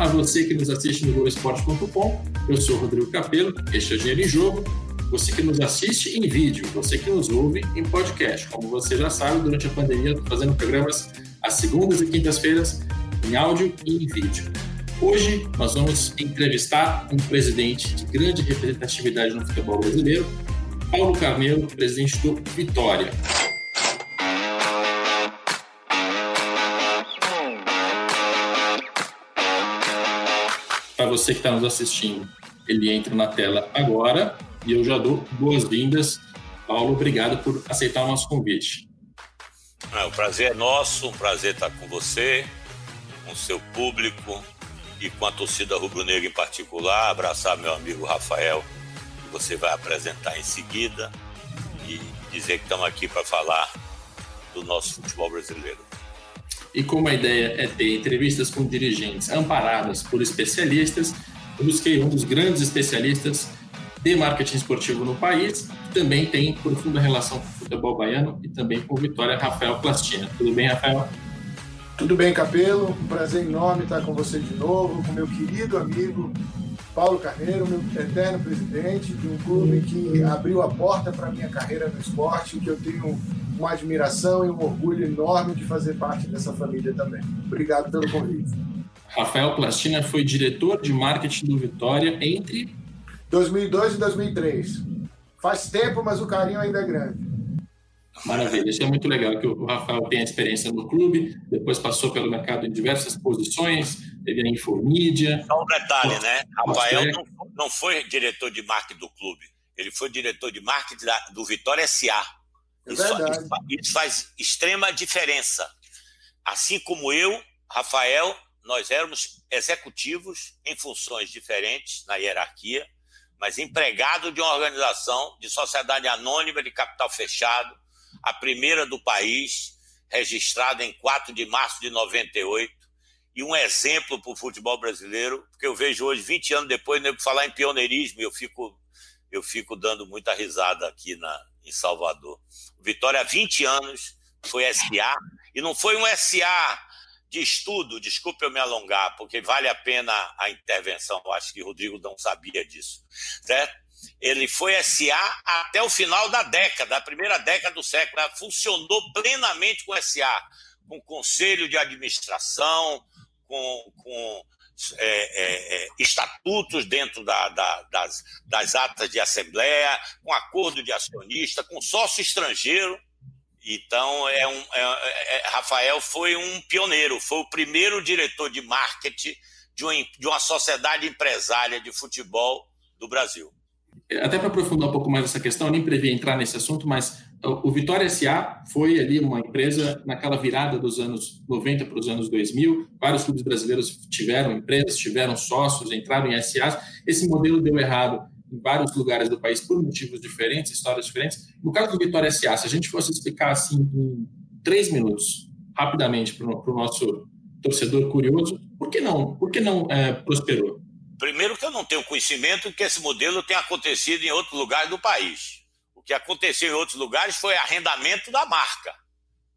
A você que nos assiste no Globoesporte.com. Eu sou Rodrigo Capello, este é Dinheiro em Jogo. Você que nos assiste em vídeo, você que nos ouve em podcast. Como você já sabe, durante a pandemia, estou fazendo programas às segundas e quintas-feiras em áudio e em vídeo. Hoje nós vamos entrevistar um presidente de grande representatividade no futebol brasileiro, Paulo Carneiro, presidente do Vitória. Você que está nos assistindo, ele entra na tela agora e eu já dou boas-vindas. Paulo, obrigado por aceitar o nosso convite. É, o prazer é nosso, um prazer estar com você, com o seu público e com a torcida rubro-negra em particular. Abraçar meu amigo Rafael, que você vai apresentar em seguida, e dizer que estamos aqui para falar do nosso futebol brasileiro. E como a ideia é ter entrevistas com dirigentes amparadas por especialistas, eu busquei um dos grandes especialistas de marketing esportivo no país, que também tem profunda relação com o futebol baiano e também com Vitória, Rafael Plastina. Tudo bem, Rafael? Tudo bem, Capelo? Um prazer enorme estar com você de novo, com meu querido amigo Paulo Carneiro, meu eterno presidente de um clube que abriu a porta para a minha carreira no esporte, que eu tenho uma admiração e um orgulho enorme de fazer parte dessa família também. Obrigado pelo convite. Rafael Plastina foi diretor de marketing do Vitória entre 2002 e 2003. Faz tempo, mas o carinho ainda é grande. Maravilha, isso é muito legal que o Rafael tem a experiência no clube, depois passou pelo mercado em diversas posições, teve a Infomídia. Só um detalhe, né? Rafael não, não foi diretor de marketing do clube, ele foi diretor de marketing do Vitória SA. É isso, isso faz extrema diferença. Assim como eu, Rafael, nós éramos executivos em funções diferentes na hierarquia, mas empregado de uma organização de sociedade anônima de capital fechado, a primeira do país, registrada em 4 de março de 98, e um exemplo para o futebol brasileiro, porque eu vejo hoje, 20 anos depois, nego falar em pioneirismo, eu fico, eu fico dando muita risada aqui na, em Salvador. Vitória, há 20 anos, foi SA, e não foi um SA de estudo, desculpe eu me alongar, porque vale a pena a intervenção, eu acho que o Rodrigo não sabia disso, certo? Ele foi SA até o final da década, a primeira década do século. Funcionou plenamente com SA, com conselho de administração, com, com é, é, é, estatutos dentro da, da, das, das atas de assembleia, com acordo de acionista, com sócio estrangeiro. Então, é um, é, é, Rafael foi um pioneiro, foi o primeiro diretor de marketing de uma, de uma sociedade empresária de futebol do Brasil. Até para aprofundar um pouco mais essa questão, eu nem previa entrar nesse assunto, mas o Vitória SA foi ali uma empresa naquela virada dos anos 90 para os anos 2000. Vários clubes brasileiros tiveram empresas, tiveram sócios, entraram em SAs. Esse modelo deu errado em vários lugares do país por motivos diferentes, histórias diferentes. No caso do Vitória SA, se a gente fosse explicar assim em três minutos, rapidamente, para o nosso torcedor curioso, por que não? Por que não é, prosperou? Primeiro que eu não tenho conhecimento que esse modelo tenha acontecido em outros lugares do país. Que aconteceu em outros lugares foi arrendamento da marca.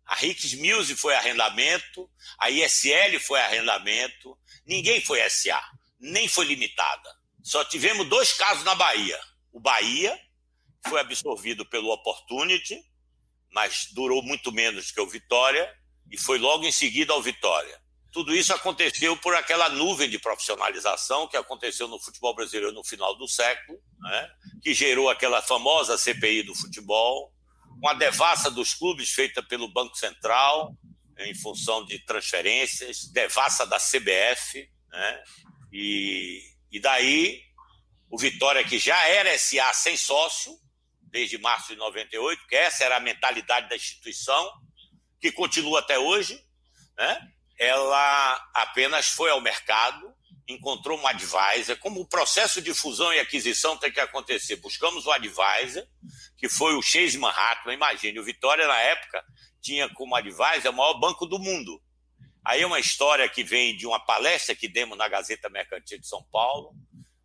A Ricks Music foi arrendamento, a ISL foi arrendamento, ninguém foi SA, nem foi limitada. Só tivemos dois casos na Bahia. O Bahia foi absorvido pelo Opportunity, mas durou muito menos que o Vitória, e foi logo em seguida ao Vitória. Tudo isso aconteceu por aquela nuvem de profissionalização que aconteceu no futebol brasileiro no final do século, né? que gerou aquela famosa CPI do futebol, uma devassa dos clubes feita pelo Banco Central em função de transferências, devassa da CBF, né? e, e daí o Vitória, que já era SA sem sócio, desde março de 98, que essa era a mentalidade da instituição, que continua até hoje, né? Ela apenas foi ao mercado, encontrou um advisor, como o processo de fusão e aquisição tem que acontecer. Buscamos um advisor, que foi o Chase Manhattan. Imagine, o Vitória, na época, tinha como advisor o maior banco do mundo. Aí é uma história que vem de uma palestra que demos na Gazeta Mercantil de São Paulo,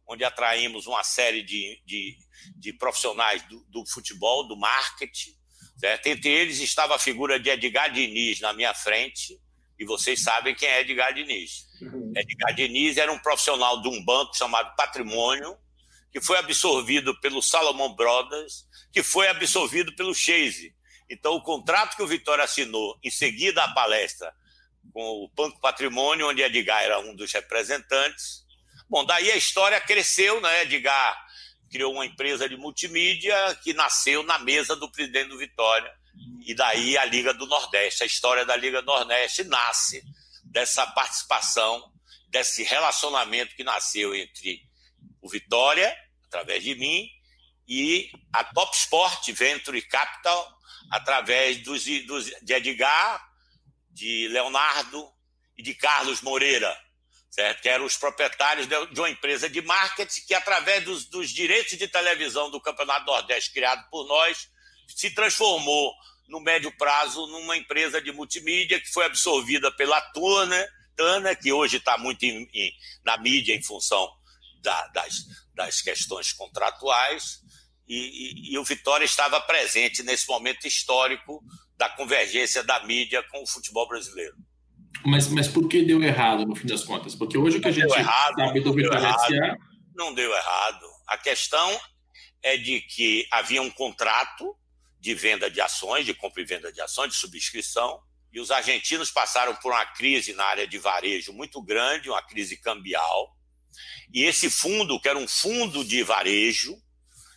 onde atraímos uma série de, de, de profissionais do, do, futebol, do marketing. Certo? Entre eles estava a figura de Edgar Diniz na minha frente, E vocês sabem quem é Edgar Diniz. Uhum. Edgar Diniz era um profissional de um banco chamado Patrimônio, que foi absorvido pelo Salomon Brothers, que foi absorvido pelo Chase. Então, o contrato que o Vitória assinou em seguida à palestra com o Banco Patrimônio, onde Edgar era um dos representantes. Bom, daí a história cresceu, né? Edgar criou uma empresa de multimídia que nasceu na mesa do presidente do Vitória. E daí a Liga do Nordeste. A história da Liga do Nordeste nasce dessa participação, desse relacionamento que nasceu entre o Vitória, através de mim, e a Top Sport Venture Capital, através dos, dos, de Edgar, de Leonardo e de Carlos Moreira, certo? que eram os proprietários de uma empresa de marketing que, através dos, dos direitos de televisão do Campeonato Nordeste criado por nós, se transformou no médio prazo numa empresa de multimídia que foi absorvida pela Tuna, Tana, que hoje está muito em, em, na mídia em função da, das, das questões contratuais, e, e, e, o Vitória estava presente nesse momento histórico da convergência da mídia com o futebol brasileiro. Mas, mas por que deu errado, no fim das contas? Porque hoje o que a gente errado, sabe do Vitória SA... Não deu errado. A questão é de que havia um contrato de venda de ações, de compra e venda de ações, de subscrição, e os argentinos passaram por uma crise na área de varejo muito grande, uma crise cambial, e esse fundo, que era um fundo de varejo,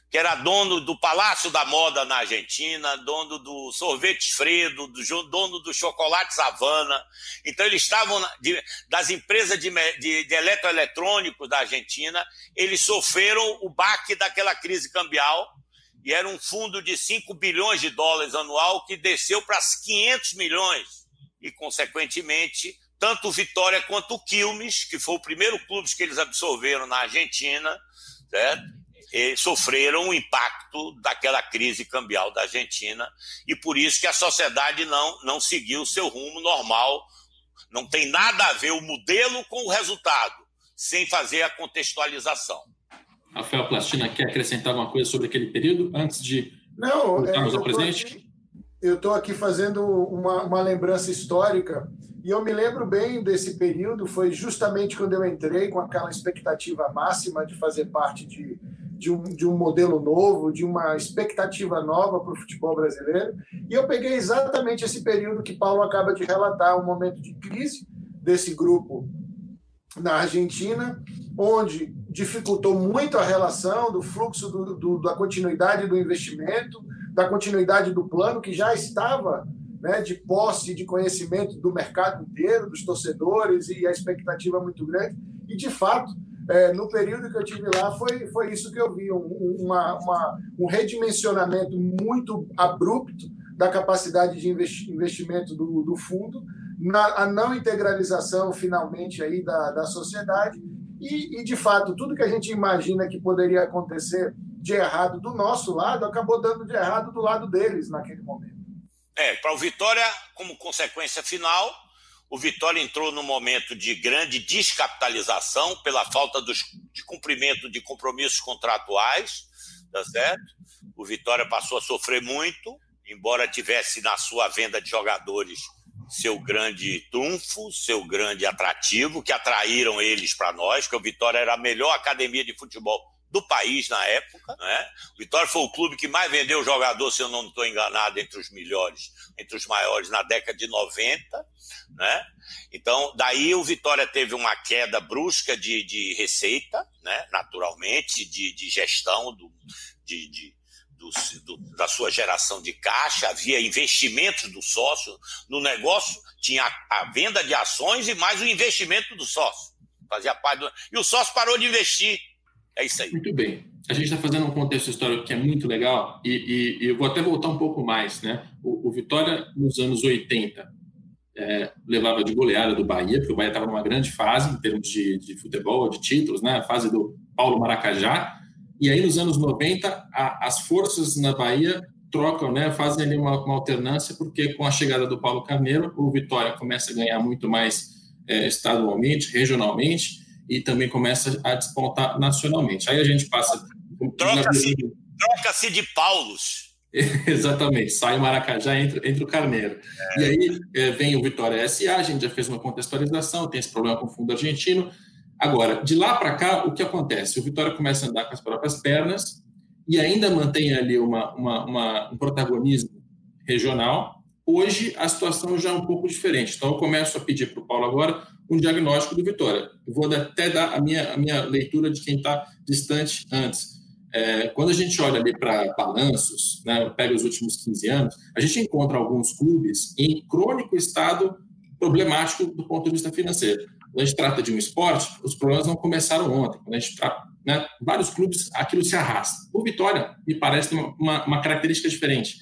que era dono do Palácio da Moda na Argentina, dono do sorvete Fredo, do, dono do chocolate Savana. Então, eles estavam de, das empresas de, de, de eletroeletrônicos da Argentina, eles sofreram o baque daquela crise cambial e era um fundo de 5 bilhões de dólares anual que desceu para 500 milhões. E, consequentemente, tanto o Vitória quanto o Quilmes, que foi o primeiro clube que eles absorveram na Argentina, certo? sofreram o impacto daquela crise cambial da Argentina e por isso que a sociedade não, não seguiu o seu rumo normal. Não tem nada a ver o modelo com o resultado, sem fazer a contextualização. Rafael Plastina quer acrescentar alguma coisa sobre aquele período antes de não, voltarmos é, ao presente? Aqui, eu estou aqui fazendo uma, uma lembrança histórica e eu me lembro bem desse período, foi justamente quando eu entrei com aquela expectativa máxima de fazer parte de de um, de um modelo novo, de uma expectativa nova para o futebol brasileiro. E eu peguei exatamente esse período que Paulo acaba de relatar, um momento de crise desse grupo na Argentina, onde dificultou muito a relação do fluxo do, do, da continuidade do investimento, da continuidade do plano que já estava né, de posse, de conhecimento do mercado inteiro, dos torcedores e a expectativa muito grande. E, de fato, é, no período que eu tive lá, foi, foi isso que eu vi, um, uma, uma, um redimensionamento muito abrupto da capacidade de investimento do, do fundo, na, a não integralização, finalmente, aí da, da sociedade, e, e, de fato, tudo que a gente imagina que poderia acontecer de errado do nosso lado, acabou dando de errado do lado deles naquele momento. É, para o Vitória, como consequência final, o Vitória entrou num momento de grande descapitalização pela falta dos, de cumprimento de compromissos contratuais, tá certo? O Vitória passou a sofrer muito, embora tivesse na sua venda de jogadores seu grande trunfo, seu grande atrativo, que atraíram eles para nós, que o Vitória era a melhor academia de futebol do país na época. Né? O Vitória foi o clube que mais vendeu jogador, se eu não estou enganado, entre os melhores, entre os maiores na década de 90. Né? Então, daí o Vitória teve uma queda brusca de, de receita, né? naturalmente, de, de gestão do, de, de do, do, da sua geração de caixa, havia investimentos do sócio no negócio, tinha a, a venda de ações e mais o investimento do sócio. Fazia parte do... E o sócio parou de investir. É isso aí. Muito bem. A gente está fazendo um contexto histórico que é muito legal e, e, e eu vou até voltar um pouco mais. Né? O, o Vitória, nos anos 80, é, levava de goleada do Bahia, porque o Bahia estava numa grande fase em termos de, de futebol, de títulos, né? a fase do Paulo Maracajá. E aí, nos anos 90, a, as forças na Bahia trocam, né? fazem ali uma, uma, alternância, porque com a chegada do Paulo Carneiro, o Vitória começa a ganhar muito mais é, estadualmente, regionalmente, e também começa a despontar nacionalmente. Aí a gente passa. Troca-se troca de Paulos. Exatamente, sai o Maracajá, entra, entra o Carneiro. É. E aí é, vem o Vitória SA, a gente já fez uma contextualização, tem esse problema com o fundo argentino. Agora, de lá para cá, o que acontece? O Vitória começa a andar com as próprias pernas e ainda mantém ali uma, uma, uma, um protagonismo regional. Hoje, a situação já é um pouco diferente. Então, eu começo a pedir para o Paulo agora um diagnóstico do Vitória. Eu vou até dar a minha, a minha leitura de quem está distante antes. É, quando a gente olha ali para balanços, né, pega os últimos 15 anos, a gente encontra alguns clubes em crônico estado problemático do ponto de vista financeiro. Quando a gente trata de um esporte, os problemas não começaram ontem. Quando a gente trata, né, vários clubes, aquilo se arrasta. O Vitória, me parece, uma, uma, característica diferente.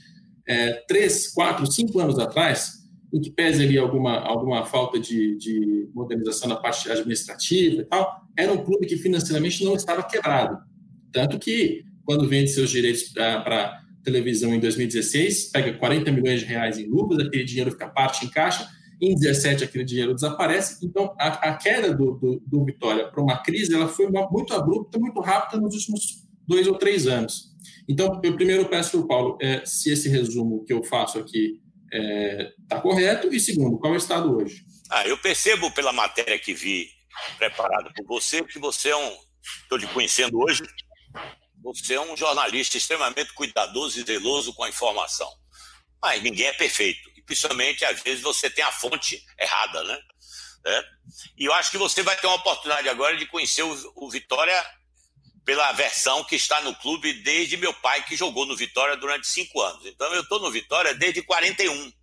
É, três, quatro, cinco anos atrás, em que pese ali alguma, alguma falta de, de modernização na parte administrativa e tal, era um clube que financeiramente não estava quebrado tanto que, quando vende seus direitos para televisão em 2016, pega 40 milhões de reais em lucros, aquele dinheiro fica parte em caixa, em 17 aquele dinheiro desaparece. Então, a, a queda do, do, do Vitória para uma crise ela foi muito abrupta, muito rápida nos últimos dois ou três anos. Então, eu primeiro peço para o Paulo é, se esse resumo que eu faço aqui está é, tá correto, e segundo, qual é o estado hoje? Ah, eu percebo pela matéria que vi preparada por você que você é um. Estou te conhecendo hoje, você é um jornalista extremamente cuidadoso e zeloso com a informação. Mas ninguém é perfeito. Principalmente, às vezes, você tem a fonte errada, né? É. E eu acho que você vai ter uma oportunidade agora de conhecer o, o Vitória pela versão que está no clube desde meu pai, que jogou no Vitória durante cinco anos. Então, eu estou no Vitória desde 41.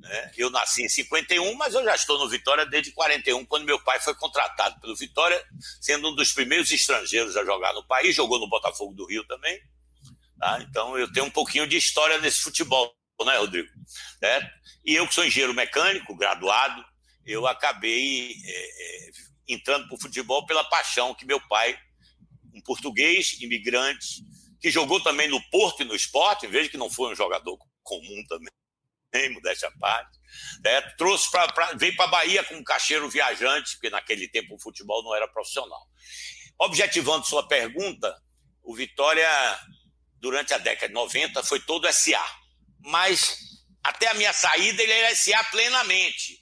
Né? Eu nasci em 51, mas eu já estou no Vitória desde 41, quando meu pai foi contratado pelo Vitória, sendo um dos primeiros estrangeiros a jogar no país, jogou no Botafogo do Rio também. Tá? Então eu tenho um pouquinho de história nesse futebol, né, Rodrigo? É? E eu que sou engenheiro mecânico, graduado, eu acabei é, é, entrando para o futebol pela paixão que meu pai, um português, imigrante, que jogou também no Porto e no esporte, veja que não foi um jogador comum também nem modéstia à parte. Né? Trouxe para veio para a Bahia como cacheiro viajante, porque naquele tempo o futebol não era profissional. Objetivando sua pergunta, o Vitória, durante a década de 90, foi todo SA. Mas até a minha saída ele era SA plenamente.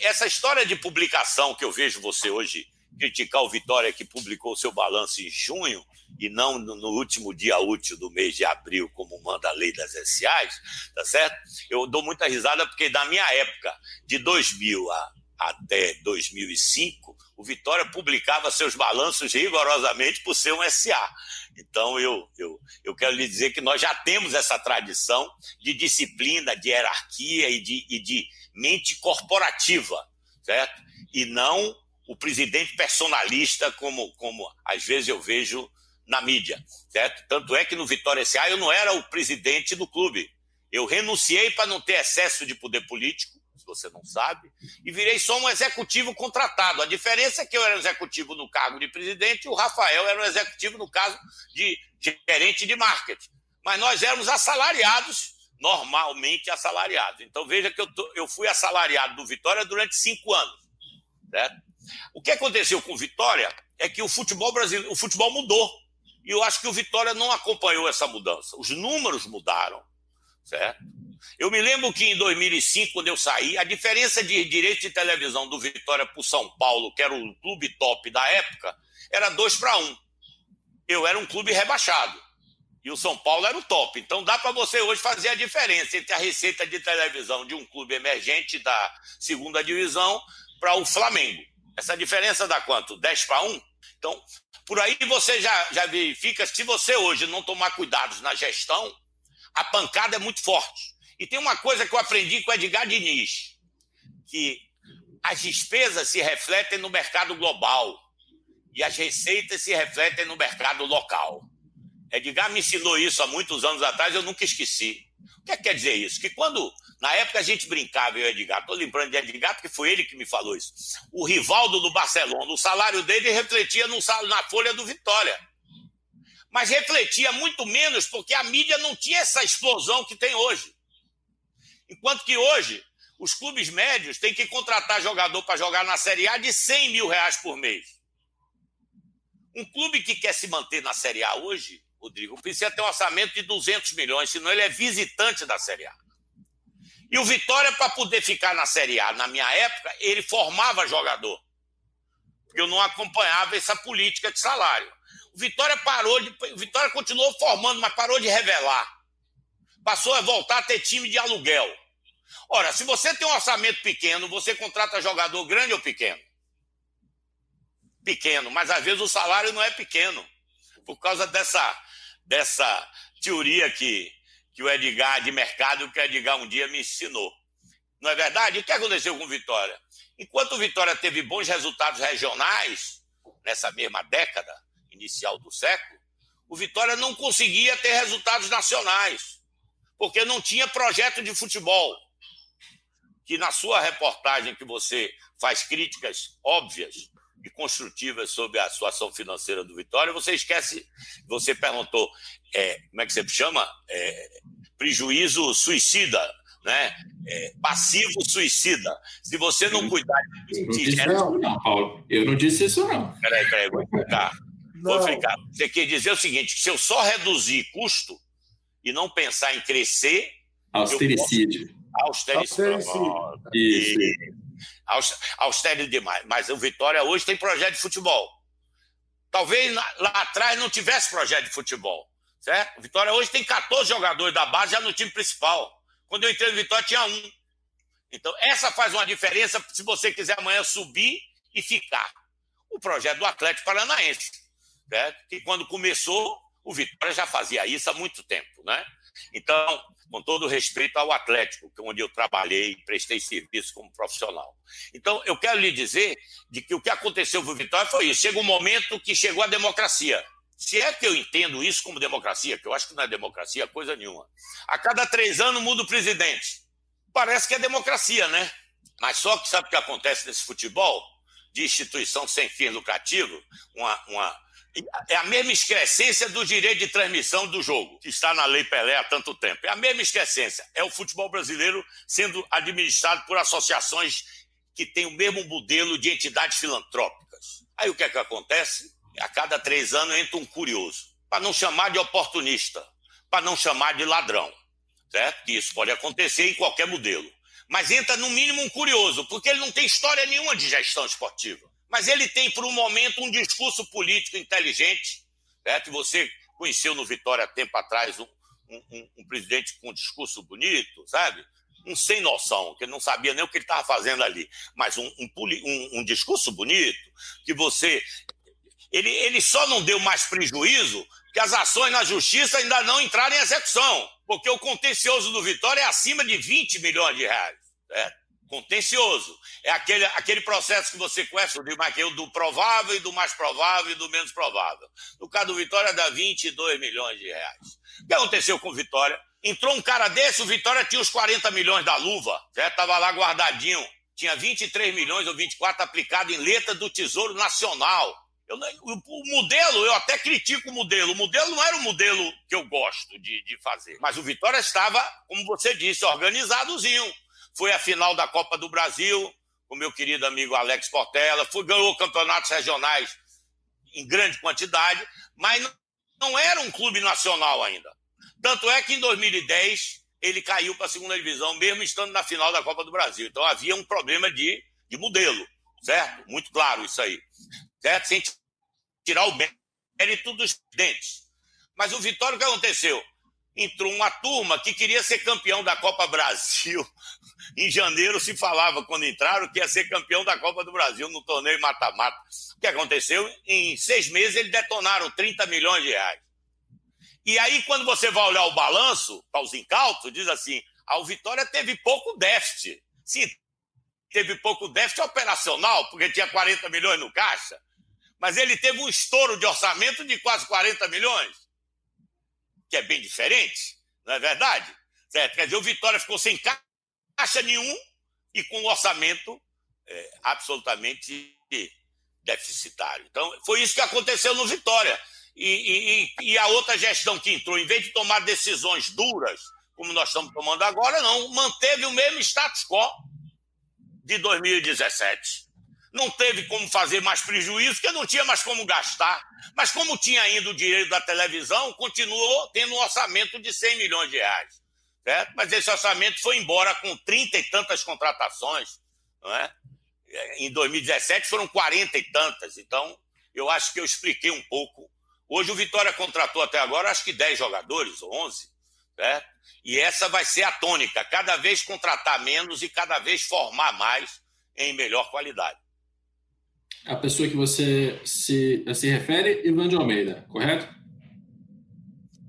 Essa história de publicação que eu vejo você hoje criticar o Vitória que publicou seu balanço em junho e não no último dia útil do mês de abril, como manda a lei das SAs, tá certo? Eu dou muita risada porque na minha época, de 2000 a, até 2005, o Vitória publicava seus balanços rigorosamente por ser um SA. Então, eu, eu, eu quero lhe dizer que nós já temos essa tradição de disciplina, de hierarquia e de, e de mente corporativa, certo? E não o presidente personalista, como, como às vezes eu vejo na mídia, certo? Tanto é que no Vitória SA eu não era o presidente do clube. Eu renunciei para não ter excesso de poder político, se você não sabe, e virei só um executivo contratado. A diferença é que eu era executivo no cargo de presidente e o Rafael era um executivo no caso de gerente de marketing. Mas nós éramos assalariados, normalmente assalariados. Então veja que eu, tô, eu fui assalariado do Vitória durante cinco anos, certo? O que aconteceu com o Vitória é que o futebol brasileiro, o futebol mudou. E eu acho que o Vitória não acompanhou essa mudança. Os números mudaram, certo? Eu me lembro que em 2005, quando eu saí, a diferença de direito de televisão do Vitória para o São Paulo, que era o clube top da época, era 2 para 1. Um. Eu era um clube rebaixado. E o São Paulo era o top. Então dá para você hoje fazer a diferença entre a receita de televisão de um clube emergente da segunda divisão para o Flamengo. Essa diferença dá quanto? 10 para 1? Então, por aí você já, já verifica, se você hoje não tomar cuidados na gestão, a pancada é muito forte. E tem uma coisa que eu aprendi com o Edgar Diniz, que as despesas se refletem no mercado global e as receitas se refletem no mercado local. Edgar me ensinou isso há muitos anos atrás, eu nunca esqueci. O que, é que quer dizer isso? Que quando na época a gente brincava, eu Edgar, estou lembrando de Edgar porque foi ele que me falou isso. O Rivaldo do Barcelona, o salário dele refletia no, na folha do Vitória. Mas refletia muito menos porque a mídia não tinha essa explosão que tem hoje. Enquanto que hoje, os clubes médios têm que contratar jogador para jogar na Série A de 100 mil reais por mês. Um clube que quer se manter na Série A hoje, Rodrigo, precisa ter um orçamento de 200 milhões, senão ele é visitante da Série A. E o Vitória, para poder ficar na Série A, na minha época, ele formava jogador. Porque eu não acompanhava essa política de salário. O Vitória parou de. O Vitória continuou formando, mas parou de revelar. Passou a voltar a ter time de aluguel. Ora, se você tem um orçamento pequeno, você contrata jogador grande ou pequeno? Pequeno, mas às vezes o salário não é pequeno. Por causa dessa, dessa teoria que, que o Edgar de mercado, que o Edgar um dia me ensinou. Não é verdade? O que aconteceu com Vitória? Enquanto o Vitória teve bons resultados regionais, nessa mesma década inicial do século, o Vitória não conseguia ter resultados nacionais, porque não tinha projeto de futebol. Que na sua reportagem que você faz críticas óbvias e construtivas sobre a situação financeira do Vitória, você esquece, você perguntou, é, como é que você chama? É, prejuízo suicida né? É, passivo suicida. Se você não cuidar de. Não disse isso, não, Paulo. Eu não disse isso, não. Peraí, peraí, vou explicar. Vou explicar. Você quer dizer o seguinte: se eu só reduzir custo e não pensar em crescer. Austericídio. Austericídio. Isso. Austericídio demais. Mas o Vitória hoje tem projeto de futebol. Talvez lá atrás não tivesse projeto de futebol. Certo? O Vitória hoje tem 14 jogadores da base já no time principal. Quando eu entrei no Vitória, tinha um. Então, essa faz uma diferença se você quiser amanhã subir e ficar. O projeto do Atlético Paranaense, certo? que quando começou, o Vitória já fazia isso há muito tempo. Né? Então, com todo respeito ao Atlético, é onde eu trabalhei e prestei serviço como profissional. Então, eu quero lhe dizer de que o que aconteceu com o Vitória foi isso. Chega um momento que chegou a democracia. Se é que eu entendo isso como democracia, que eu acho que não é democracia coisa nenhuma. A cada três anos muda o presidente. Parece que é democracia, né? Mas só que sabe o que acontece nesse futebol? De instituição sem fim lucrativo, uma, uma, é a mesma excrescência do direito de transmissão do jogo, que está na Lei Pelé há tanto tempo. É a mesma excrescência. É o futebol brasileiro sendo administrado por associações que têm o mesmo modelo de entidades filantrópicas. Aí o que é que acontece? a cada três anos entra um curioso, para não chamar de oportunista, para não chamar de ladrão, certo? Isso pode acontecer em qualquer modelo. Mas entra no mínimo um curioso, porque ele não tem história nenhuma de gestão esportiva. Mas ele tem, por um momento, um discurso político inteligente, certo? Você conheceu no Vitória tempo atrás um, um, um presidente com um discurso bonito, sabe? um sem noção, que não sabia nem o que ele estava fazendo ali, mas um, um, discurso bonito, que você ele, ele só não deu mais prejuízo que as ações na justiça ainda não entraram em execução, porque o contencioso do Vitória é acima de 20 milhões de reais. É, contencioso. É aquele, aquele processo que você conhece, o Marqueu, do provável e do mais provável e do menos provável. No caso do Vitória, dá 22 milhões de reais. O que aconteceu com o Vitória? Entrou um cara desse, o Vitória tinha os 40 milhões da luva, já estava lá guardadinho. Tinha 23 milhões ou 24 aplicado em letra do Tesouro Nacional. Eu, o modelo, eu até critico o modelo. O modelo não era o modelo que eu gosto de, de fazer. Mas o Vitória estava, como você disse, organizadozinho. Foi a final da Copa do Brasil, com meu querido amigo Alex Portela. Foi, ganhou campeonatos regionais em grande quantidade, mas não, não era um clube nacional ainda. Tanto é que em 2010 ele caiu para a segunda divisão, mesmo estando na final da Copa do Brasil. Então havia um problema de, de modelo, certo? Muito claro isso aí certo? Sem tirar o mérito dos dentes. Mas o Vitória, o que aconteceu? Entrou uma turma que queria ser campeão da Copa Brasil. Em janeiro se falava, quando entraram, que ia ser campeão da Copa do Brasil no torneio mata-mata. O que aconteceu? Em seis meses eles detonaram 30 milhões de reais. E aí, quando você vai olhar o balanço, para os incautos, diz assim: a Vitória teve pouco déficit. Sim, teve pouco déficit operacional, porque tinha 40 milhões no caixa mas ele teve um estouro de orçamento de quase 40 milhões, que é bem diferente, não é verdade? Certo? Quer dizer, o Vitória ficou sem caixa nenhum e com um orçamento é, absolutamente deficitário. Então, foi isso que aconteceu no Vitória. E, e, e, a outra gestão que entrou, em vez de tomar decisões duras, como nós estamos tomando agora, não, manteve o mesmo status quo de 2017. Não teve como fazer mais prejuízo, porque não tinha mais como gastar. Mas como tinha ainda o direito da televisão, continuou tendo um orçamento de 100 milhões de reais. Certo? Mas esse orçamento foi embora com 30 e tantas contratações. Não é? Em 2017 foram 40 e tantas. Então, eu acho que eu expliquei um pouco. Hoje o Vitória contratou até agora, acho que 10 jogadores, ou 11. Certo? E essa vai ser a tônica: cada vez contratar menos e cada vez formar mais em melhor qualidade. A pessoa que você se, se refere, Ivan de Almeida, correto?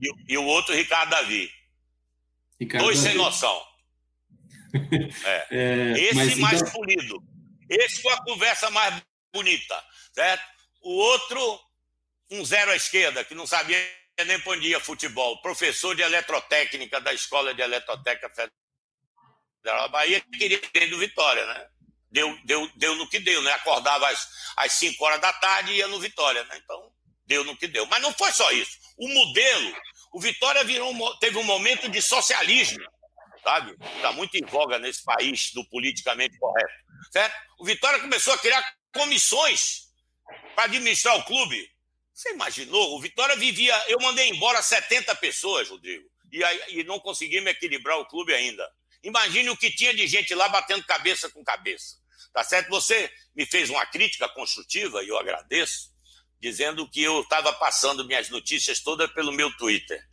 E, e o outro, Ricardo Davi. Ricardo Dois Davi. sem noção. É. É, Esse mais então... polido. Esse com a conversa mais bonita, certo? O outro, um zero à esquerda, que não sabia nem onde ia futebol. Professor de eletrotécnica da Escola de Eletrotécnica Federal da Bahia, queria ter do Vitória, né? Deu, deu, deu no que deu, né? Acordava às, às 5 horas da tarde e ia no Vitória, né? Então, deu no que deu. Mas não foi só isso. O modelo, o Vitória virou, teve um momento de socialismo, sabe? Está muito em voga nesse país do politicamente correto, certo? O Vitória começou a criar comissões para administrar o clube. Você imaginou? O Vitória vivia. Eu mandei embora 70 pessoas, Rodrigo, e, e não conseguimos equilibrar o clube ainda. Imagine o que tinha de gente lá batendo cabeça com cabeça. Tá certo? Você me fez uma crítica construtiva, e eu agradeço, dizendo que eu estava passando minhas notícias todas pelo meu Twitter.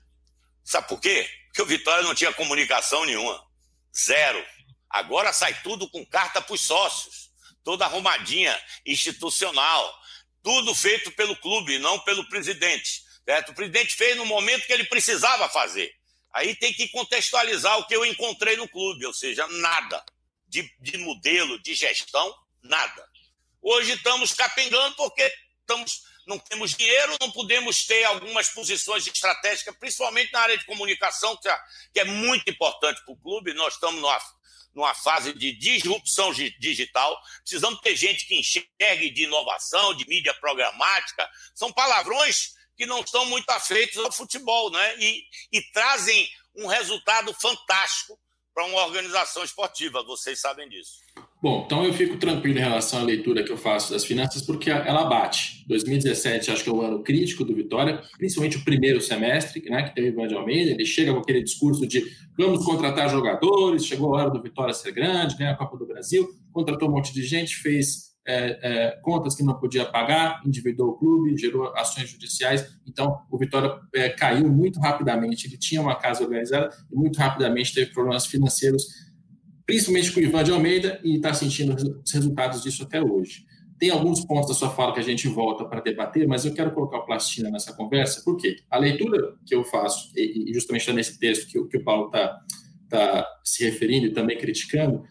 Sabe por quê? Porque o Vitória não tinha comunicação nenhuma. Zero. Agora sai tudo com carta para os sócios. Toda arrumadinha, institucional. Tudo feito pelo clube, não pelo presidente. Certo? O presidente fez no momento que ele precisava fazer. Aí tem que contextualizar o que eu encontrei no clube, ou seja, nada de, de modelo, de gestão, nada. Hoje estamos capengando porque estamos, não temos dinheiro, não podemos ter algumas posições estratégicas, principalmente na área de comunicação, que é, é muito importante para o clube. Nós estamos numa, numa fase de disrupção digital, precisamos ter gente que enxergue de inovação, de mídia programática. São palavrões que não estão muito afeitos ao futebol, né? E, e trazem um resultado fantástico para uma organização esportiva, vocês sabem disso. Bom, então eu fico tranquilo em relação à leitura que eu faço das finanças, porque ela bate. 2017 acho que é o ano crítico do Vitória, principalmente o primeiro semestre, né, que teve o Ivan de Almeida, ele chega com aquele discurso de vamos contratar jogadores, chegou a hora do Vitória ser grande, ganhar a Copa do Brasil, contratou um monte de gente, fez é, é, contas que não podia pagar, endividou o clube, gerou ações judiciais. Então, o Vitória é, caiu muito rapidamente. Ele tinha uma casa organizada e muito rapidamente teve problemas financeiros, principalmente com o Ivan de Almeida, e está sentindo os resultados disso até hoje. Tem alguns pontos da sua fala que a gente volta para debater, mas eu quero colocar o Plastina nessa conversa, porque a leitura que eu faço, e justamente está nesse texto que, que o Paulo está tá se referindo e também criticando,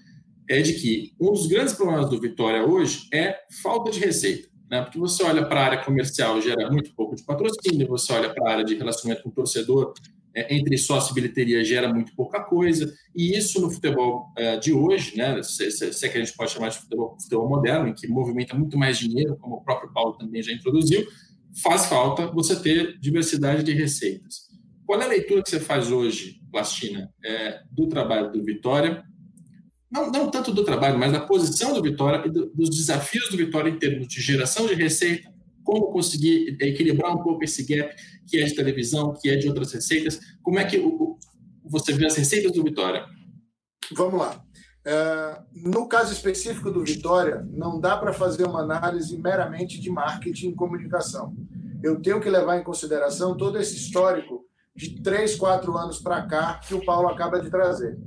é de que um dos grandes problemas do Vitória hoje é falta de receita. Né? Porque você olha para a área comercial, gera muito pouco de patrocínio, você olha para a área de relacionamento com o torcedor, é, entre sócio e bilheteria gera muito pouca coisa, e isso no futebol é, de hoje, né, se, se, se, é que a gente pode chamar de futebol, futebol moderno, em que movimenta muito mais dinheiro, como o próprio Paulo também já introduziu, faz falta você ter diversidade de receitas. Qual é a leitura que você faz hoje, Plastina, é, do trabalho do Vitória não, não tanto do trabalho, mas da posição do Vitória e do, dos desafios do Vitória em termos de geração de receita, como conseguir equilibrar um pouco esse gap que é de televisão, que é de outras receitas, como é que o, você vê as receitas do Vitória? Vamos lá. É, no caso específico do Vitória, não dá para fazer uma análise meramente de marketing e comunicação. Eu tenho que levar em consideração todo esse histórico de três, quatro anos para cá que o Paulo acaba de trazer.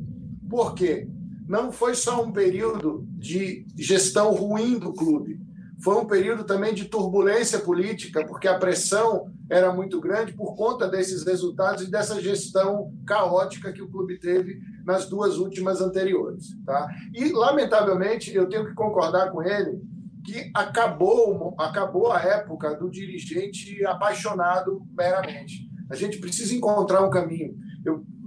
Por quê? Não foi só um período de gestão ruim do clube, foi um período também de turbulência política, porque a pressão era muito grande por conta desses resultados e dessa gestão caótica que o clube teve nas duas últimas anteriores. Tá? E, lamentavelmente, eu tenho que concordar com ele que acabou, acabou a época do dirigente apaixonado meramente. A gente precisa encontrar um caminho.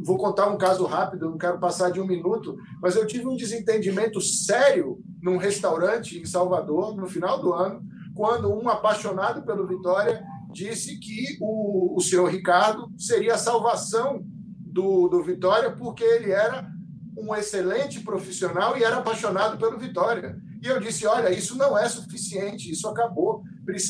Vou contar um caso rápido, não quero passar de um minuto, mas eu tive um desentendimento sério num restaurante em Salvador, no final do ano, quando um apaixonado pelo Vitória disse que o, o senhor Ricardo seria a salvação do, do Vitória, porque ele era um excelente profissional e era apaixonado pelo Vitória. E eu disse: olha, isso não é suficiente, isso acabou.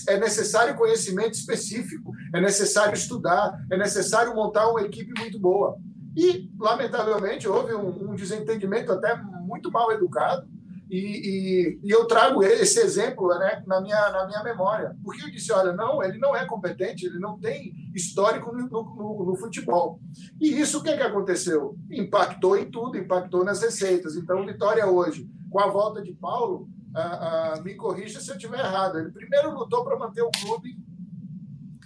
É necessário conhecimento específico, é necessário estudar, é necessário montar uma equipe muito boa. E, lamentavelmente, houve um, um desentendimento até muito mal educado e, e, e, eu trago esse exemplo né, na, minha, na minha memória. Porque eu disse: olha, não, ele não é competente, ele não tem histórico no, no, no futebol. E isso o que, é que aconteceu? Impactou em tudo, impactou nas receitas. Então, Vitória hoje, com a volta de Paulo, ah, ah, me corrija se eu estiver errado. Ele primeiro lutou para manter o clube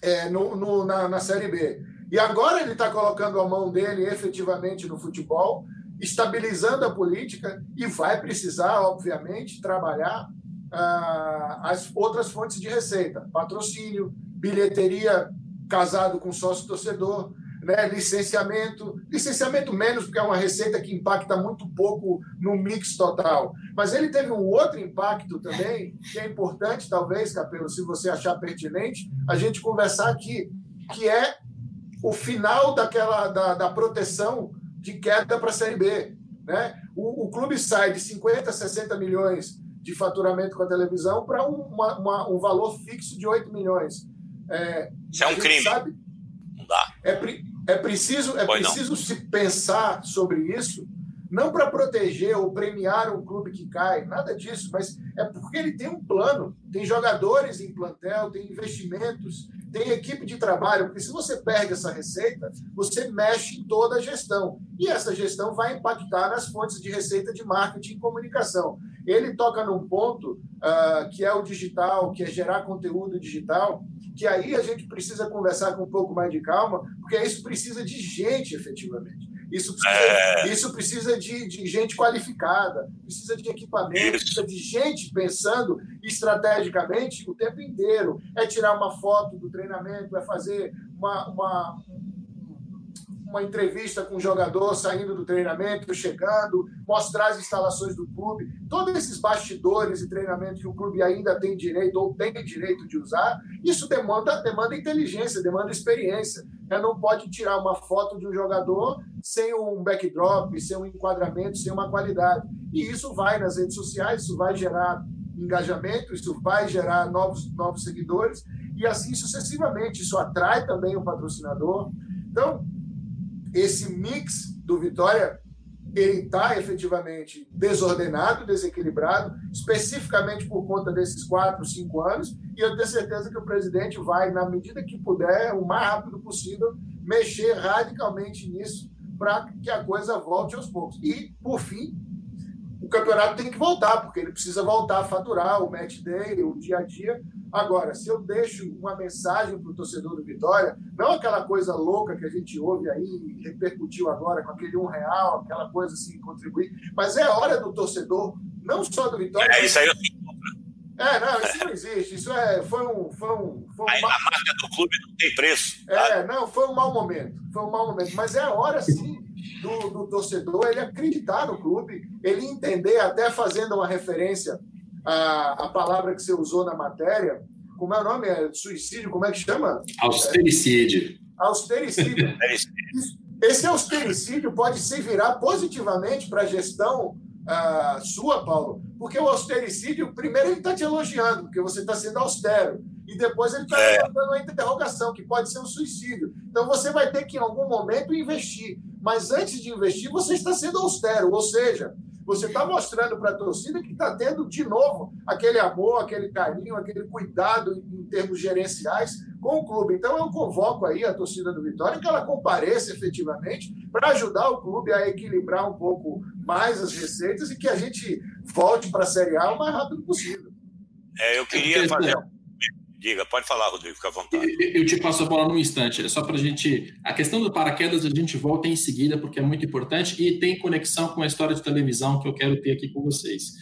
é, no, no, na, na Série B. E agora ele está colocando a mão dele efetivamente no futebol estabilizando a política e vai precisar, obviamente, trabalhar ah, as outras fontes de receita: patrocínio, bilheteria casado com sócio torcedor, né, licenciamento, licenciamento menos porque é uma receita que impacta muito pouco no mix total. Mas ele teve um outro impacto também que é importante, talvez, Capelo, se você achar pertinente, a gente conversar aqui, que é o final daquela da, da proteção de queda para a Série B. Né? O, o, clube sai de 50, 60 milhões de faturamento com a televisão para um, um valor fixo de 8 milhões. É, Isso é um crime. Sabe, não dá. É, é preciso, é preciso se pensar sobre isso, não para proteger ou premiar um clube que cai, nada disso, mas é porque ele tem um plano, tem jogadores em plantel, tem investimentos, tem equipe de trabalho, porque se você perde essa receita, você mexe em toda a gestão. E essa gestão vai impactar nas fontes de receita de marketing e comunicação. Ele toca num ponto uh, que é o digital, que é gerar conteúdo digital, que aí a gente precisa conversar com um pouco mais de calma, porque isso precisa de gente efetivamente. Isso precisa, é... isso precisa de, de, gente qualificada, precisa de equipamento, isso. precisa de gente pensando estrategicamente o tempo inteiro. É tirar uma foto do treinamento, é fazer uma, uma, uma entrevista com o jogador saindo do treinamento, chegando, mostrar as instalações do clube, todos esses bastidores e treinamento que o clube ainda tem direito ou tem direito de usar, isso demanda, demanda inteligência, demanda experiência. É, não pode tirar uma foto de um jogador sem um backdrop, sem um enquadramento, sem uma qualidade. E isso vai nas redes sociais, isso vai gerar engajamento, isso vai gerar novos, novos seguidores e assim sucessivamente. Isso atrai também o patrocinador. Então, esse mix do Vitória ele está efetivamente desordenado, desequilibrado, especificamente por conta desses quatro, cinco anos, e eu tenho certeza que o presidente vai, na medida que puder, o mais rápido possível, mexer radicalmente nisso para que a coisa volte aos poucos. E, por fim, o campeonato tem que voltar, porque ele precisa voltar a faturar o match day, o dia a dia, Agora, se eu deixo uma mensagem para o torcedor do Vitória, não aquela coisa louca que a gente ouve aí, repercutiu agora com aquele um real, aquela coisa assim, contribuir, mas é hora do torcedor, não só do Vitória. É, isso aí eu é, não, isso não existe. Isso é, foi um. Foi um, foi um a, mal... a marca do clube não tem preço. É, tá? não, foi um mau momento. Foi um mau momento. Mas é a hora, sim, do, do torcedor ele acreditar no clube, ele entender, até fazendo uma referência a, a palavra que você usou na matéria, como é o nome? É suicídio, como é que chama? Austericídio. É, austericídio. Esse austericídio pode se virar positivamente para a gestão uh, sua, Paulo, porque o austericídio, primeiro, ele está te elogiando, porque você está sendo austero, e depois ele está é. dando uma interrogação, que pode ser um suicídio. Então você vai ter que, em algum momento, investir. Mas antes de investir, você está sendo austero, ou seja, você está mostrando para a torcida que está tendo, de novo, aquele amor, aquele carinho, aquele cuidado em termos gerenciais com o clube. Então, eu convoco aí a torcida do Vitória que ela compareça efetivamente para ajudar o clube a equilibrar um pouco mais as receitas e que a gente volte para a Série A o mais rápido possível. É, eu queria fazer Diga, pode falar, Rodrigo, fica à vontade. Eu te passo a bola num instante, é só para a gente. A questão do paraquedas a gente volta em seguida, porque é muito importante e tem conexão com a história de televisão que eu quero ter aqui com vocês.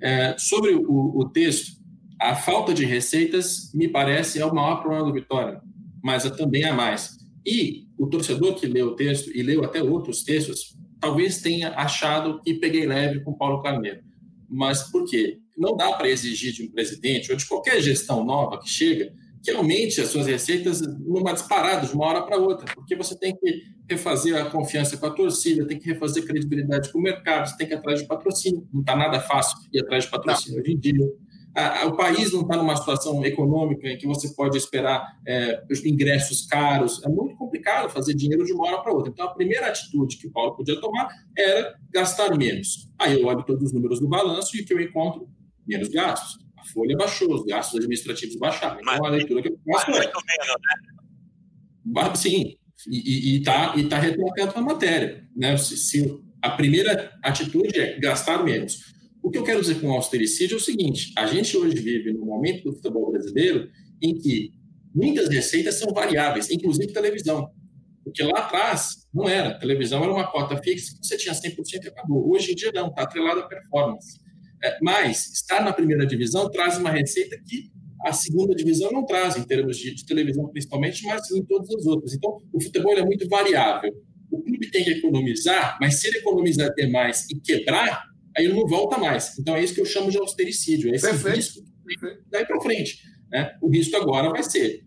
É, sobre o, o, texto, a falta de receitas, me parece, é o maior problema do Vitória, mas também há mais. E o torcedor que leu o texto e leu até outros textos, talvez tenha achado que peguei leve com Paulo Carneiro. Mas por quê? Não dá para exigir de um presidente ou de qualquer gestão nova que chega que aumente as suas receitas numa disparada, de uma hora para outra, porque você tem que refazer a confiança com a torcida, tem que refazer a credibilidade com o mercado, você tem que ir atrás de patrocínio. Não está nada fácil ir atrás de patrocínio não. hoje em dia. o país não está numa situação econômica em que você pode esperar é, ingressos caros. É muito complicado fazer dinheiro de uma hora para outra. Então, a primeira atitude que o Paulo podia tomar era gastar menos. Aí eu olho todos os números do balanço e o que eu encontro? Menos gastos a folha baixou, os gastos administrativos baixaram. Então, mas, a leitura que eu faço é. Muito menos, né? Sim, e está e tá retratado na matéria. Né? Se, se, a primeira atitude é gastar menos. O que eu quero dizer com o austericídio é o seguinte: a gente hoje vive num momento do futebol brasileiro em que muitas receitas são variáveis, inclusive televisão. Porque lá atrás não era. A televisão era uma cota fixa que você tinha 100% e acabou. Hoje em dia não, está atrelado à performance. Mas estar na primeira divisão traz uma receita que a segunda divisão não traz, em termos de, de televisão principalmente, mas em todas as outras. Então, o futebol é muito variável. O clube tem que economizar, mas se ele economizar demais e quebrar, aí ele não volta mais. Então, é isso que eu chamo de austericídio. É esse Perfeito. risco daí para frente. Né? O risco agora vai ser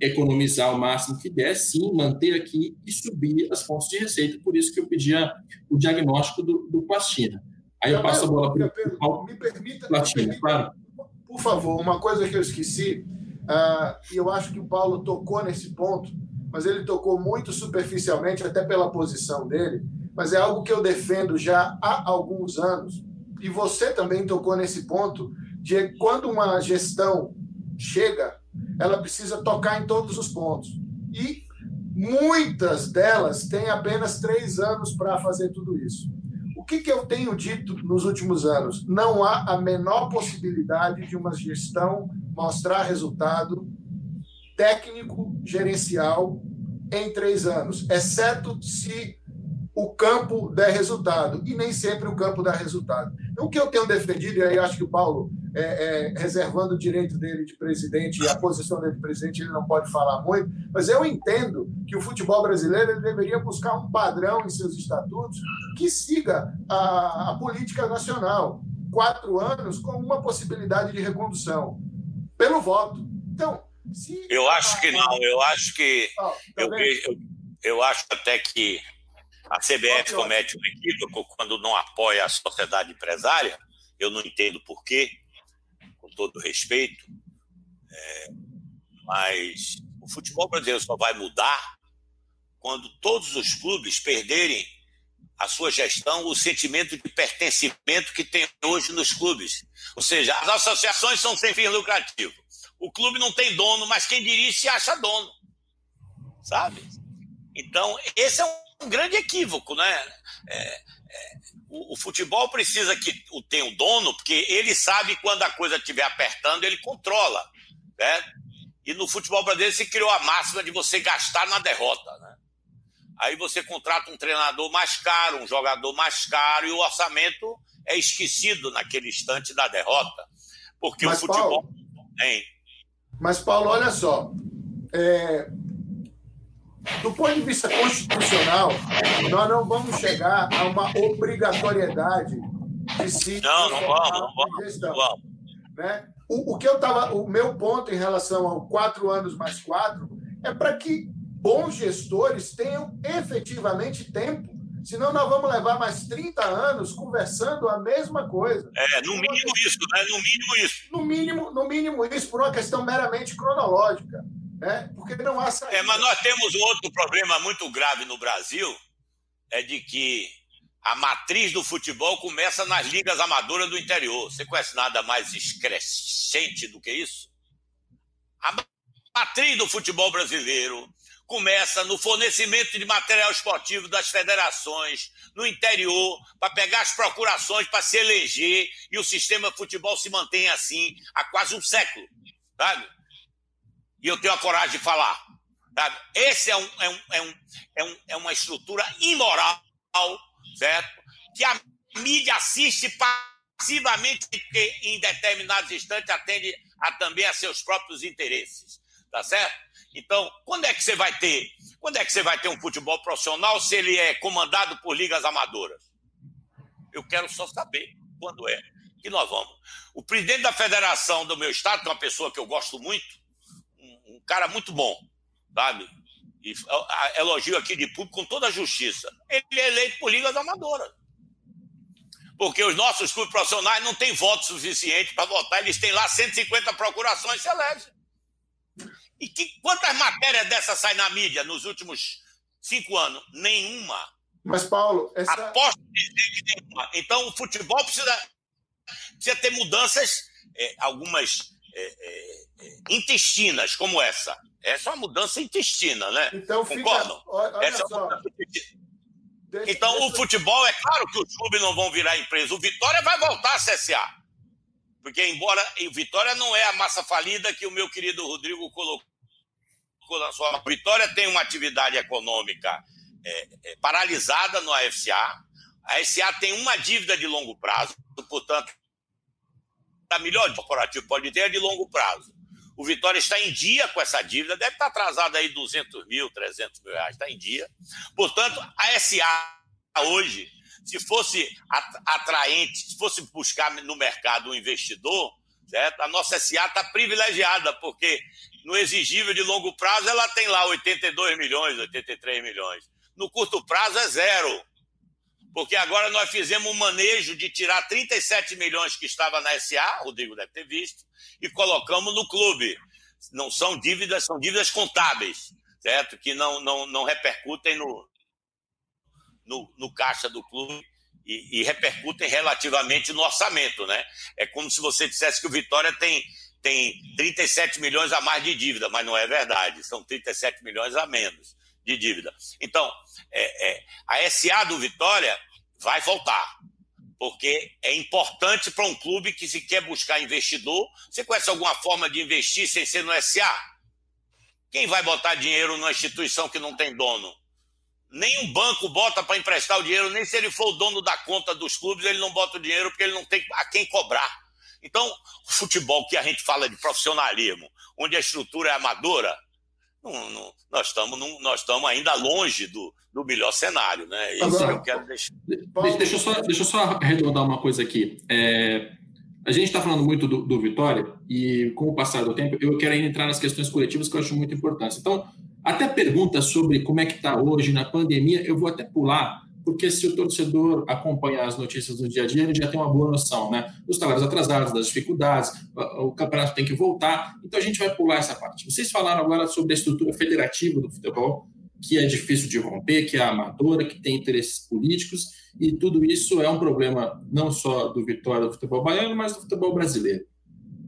economizar o máximo que der, sim, manter aqui e subir as fontes de receita. Por isso que eu pedia o diagnóstico do, do Pastina. Aí eu passo a bola para o me permita, me permita, claro. Por favor, uma coisa que eu esqueci, uh, e eu acho que o Paulo tocou nesse ponto, mas ele tocou muito superficialmente, até pela posição dele, mas é algo que eu defendo já há alguns anos, e você também tocou nesse ponto, de quando uma gestão chega, ela precisa tocar em todos os pontos. E muitas delas têm apenas três anos para fazer tudo isso que, que eu tenho dito nos últimos anos? Não há a menor possibilidade de uma gestão mostrar resultado técnico, gerencial, em três anos, exceto se o campo der resultado. E nem sempre o campo dá resultado. Então, o que eu tenho defendido, e aí acho que o Paulo é, é, reservando o direito dele de presidente e a posição dele de presidente, ele não pode falar muito, mas eu entendo que o futebol brasileiro deveria buscar um padrão em seus estatutos que siga a, a política nacional. Quatro anos com uma possibilidade de recondução pelo voto. Então, se. Eu acho que não, eu acho que. Oh, eu, eu, eu acho até que a CBF comete um equívoco quando não apoia a sociedade empresária. Eu não entendo por quê todo respeito, é, mas o futebol brasileiro só vai mudar quando todos os clubes perderem a sua gestão, o sentimento de pertencimento que tem hoje nos clubes. Ou seja, as associações são sem fim lucrativo. O clube não tem dono, mas quem dirige se acha dono. Sabe? Então, esse é um grande equívoco, né? É, é, o, o, futebol precisa que tenha um dono, porque ele sabe quando a coisa estiver apertando, ele controla. Né? E no futebol brasileiro se criou a máxima de você gastar na derrota. Né? Aí você contrata um treinador mais caro, um jogador mais caro, e o orçamento é esquecido naquele instante da derrota. Porque Mas, o futebol. Paulo, tem. Mas, Paulo, olha só. É, do ponto de vista constitucional, nós não vamos chegar a uma obrigatoriedade de se. Não, não vamos, não vamos. Não vamos. Né? O, o, que eu tava, o meu ponto em relação ao quatro anos mais quatro é para que bons gestores tenham efetivamente tempo. Senão nós vamos levar mais 30 anos conversando a mesma coisa. É, no mínimo isso, né? No mínimo isso. No mínimo, no mínimo isso, por uma questão meramente cronológica né? porque não há saída. É, mas nós temos outro problema muito grave no Brasil, é de que a matriz do futebol começa nas ligas amadoras do interior. Você conhece nada mais excrescente do que isso? A matriz do futebol brasileiro começa no fornecimento de material esportivo das federações no interior para pegar as procurações para se eleger e o sistema de futebol se mantém assim há quase um século, sabe? E eu tenho a coragem de falar. Sabe? Esse é, um, é, um, é, um, é, um, é uma estrutura imoral, certo? Que a mídia assiste passivamente que em determinados instantes atende a, também a seus próprios interesses, tá certo? Então, quando é que você vai ter? Quando é que você vai ter um futebol profissional se ele é comandado por ligas amadoras? Eu quero só saber quando é que nós vamos. O presidente da federação do meu estado, que é uma pessoa que eu gosto muito, cara muito bom, sabe? E elogio aqui de público com toda a justiça. Ele é eleito por ligas amadoras. Porque os nossos clubes profissionais não têm voto suficiente para votar, eles têm lá 150 procurações, se elege. E que, quantas matérias dessas saem na mídia nos últimos cinco anos? Nenhuma. Mas, Paulo, essa... aposto que nenhuma. Então, o futebol precisa, precisa ter mudanças, é, algumas é, é, é intestinas, como essa. Essa é uma mudança intestina, né? Então, Concordam? Fica... Olha essa só. É deixa, então, deixa... o futebol, é claro que os clubes não vão virar empresa. O Vitória vai voltar a CSA. Porque, embora o Vitória não é a massa falida que o meu querido Rodrigo colocou na sua. Vitória tem uma atividade econômica é, é, paralisada no AFCA. A AFCA tem uma dívida de longo prazo, portanto, a melhor corporativo pode ter é de longo prazo. O Vitória está em dia com essa dívida, deve estar atrasado aí 200 mil, 300 mil reais, está em dia. Portanto, a SA hoje, se fosse atraente, se fosse buscar no mercado um investidor, certo? a nossa SA está privilegiada, porque no exigível de longo prazo ela tem lá 82 milhões, 83 milhões. No curto prazo é zero. Porque agora nós fizemos um manejo de tirar 37 milhões que estava na SA, Rodrigo deve ter visto, e colocamos no clube. Não são dívidas, são dívidas contábeis, certo? Que não, não, não repercutem no, no, no caixa do clube e, e, repercutem relativamente no orçamento, né? É como se você dissesse que o Vitória tem, tem 37 milhões a mais de dívida, mas não é verdade, são 37 milhões a menos de dívida. Então, é, é, a SA do Vitória vai voltar porque é importante para um clube que se quer buscar investidor. Você conhece alguma forma de investir sem ser no SA? Quem vai botar dinheiro numa instituição que não tem dono? Nem um banco bota para emprestar o dinheiro, nem se ele for o dono da conta dos clubes, ele não bota o dinheiro porque ele não tem a quem cobrar. Então, o futebol que a gente fala de profissionalismo, onde a estrutura é amadora, não, não, nós estamos nós estamos ainda longe do, do melhor cenário, né? Isso Agora, eu quero deixar. Deixa eu só, deixa eu só arredondar uma coisa aqui. É, a gente está falando muito do, do, Vitória e, com o passar do tempo, eu quero ainda entrar nas questões coletivas que eu acho muito importantes. Então, até perguntas sobre como é que está hoje na pandemia, eu vou até pular, porque se o torcedor acompanhar as notícias do dia a dia, ele já tem uma boa noção, né? Dos salários atrasados, das dificuldades, o campeonato tem que voltar, então a gente vai pular essa parte. Vocês falaram agora sobre a estrutura federativa do futebol, que é difícil de romper, que é amadora, que tem interesses políticos, e tudo isso é um problema não só do Vitória do futebol baiano, mas do futebol brasileiro.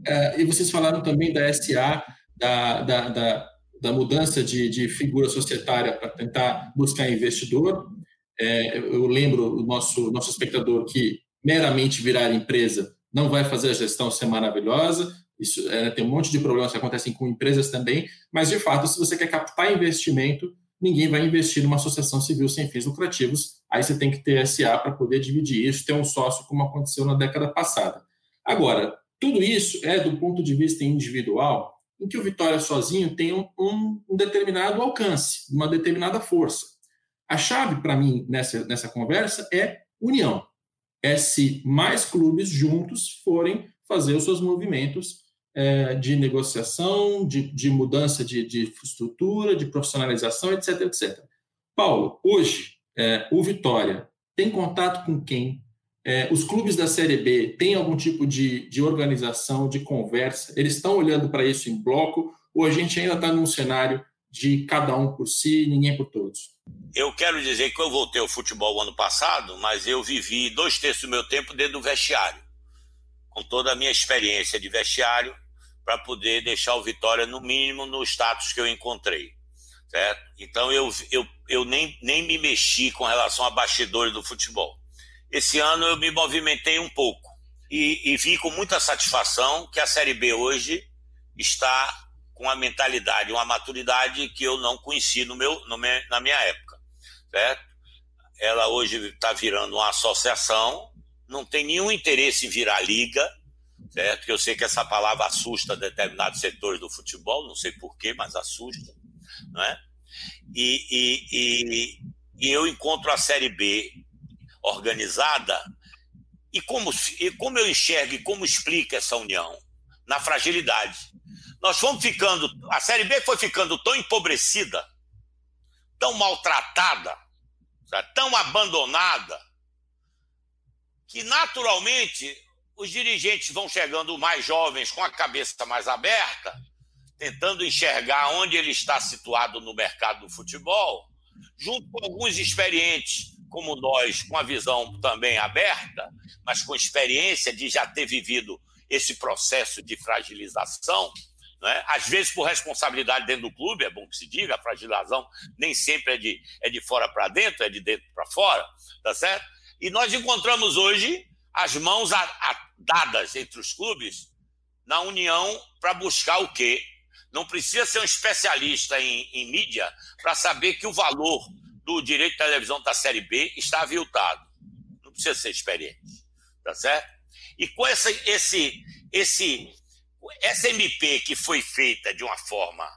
É, e vocês falaram também da SA, da, da, da, da mudança de, de figura societária para tentar buscar investidor. É, eu lembro o nosso, nosso espectador que meramente virar empresa não vai fazer a gestão ser maravilhosa, isso é, tem um monte de problemas que acontecem com empresas também, mas de fato, se você quer captar investimento, ninguém vai investir numa associação civil sem fins lucrativos. Aí você tem que ter SA para poder dividir isso, ter um sócio, como aconteceu na década passada. Agora, tudo isso é do ponto de vista individual, em que o Vitória sozinho tem um, um, um determinado alcance, uma determinada força. A chave para mim nessa, nessa conversa é união. É se mais clubes juntos forem fazer os seus movimentos é, de negociação, de, de mudança de, de, estrutura, de profissionalização, etc, etc. Paulo, hoje, é, o Vitória tem contato com quem? É, os clubes da Série B têm algum tipo de, de organização, de conversa? Eles estão olhando para isso em bloco ou a gente ainda está num cenário de cada um por si, ninguém por todos? Eu quero dizer que eu voltei ao futebol ano passado, mas eu vivi dois terços do meu tempo dentro do vestiário. Com toda a minha experiência de vestiário, para poder deixar o Vitória, no mínimo, no status que eu encontrei. Certo? Então eu, eu, eu nem, nem me mexi com relação a bastidores do futebol. Esse ano eu me movimentei um pouco e, e vi com muita satisfação que a Série B hoje está com uma mentalidade, uma maturidade que eu não conheci no meu, no meu, na minha época. Certo? Ela hoje está virando uma associação, não tem nenhum interesse em virar liga, certo? Que eu sei que essa palavra assusta determinados setores do futebol, não sei porquê, mas assusta, não é? E, e, e, e eu encontro a Série B organizada e como, e como eu enxergo e como explica essa união? Na fragilidade. nós fomos ficando, a Série B foi ficando tão empobrecida, tão maltratada, tão abandonada, que naturalmente os dirigentes vão chegando mais jovens com a cabeça mais aberta, tentando enxergar onde ele está situado no mercado do futebol, junto com alguns experientes como nós, com a visão também aberta, mas com experiência de já ter vivido esse processo de fragilização, né? às vezes por responsabilidade dentro do clube, é bom que se diga, a fragilização nem sempre é de, é de fora para dentro, é de dentro para fora, tá certo? E nós encontramos hoje as mãos a, a, dadas entre os clubes na união para buscar o quê? Não precisa ser um especialista em, em mídia para saber que o valor do direito de televisão da Série B está aviltado. Não precisa ser experiente, tá certo? E com esse, esse, essa MP que foi feita de uma forma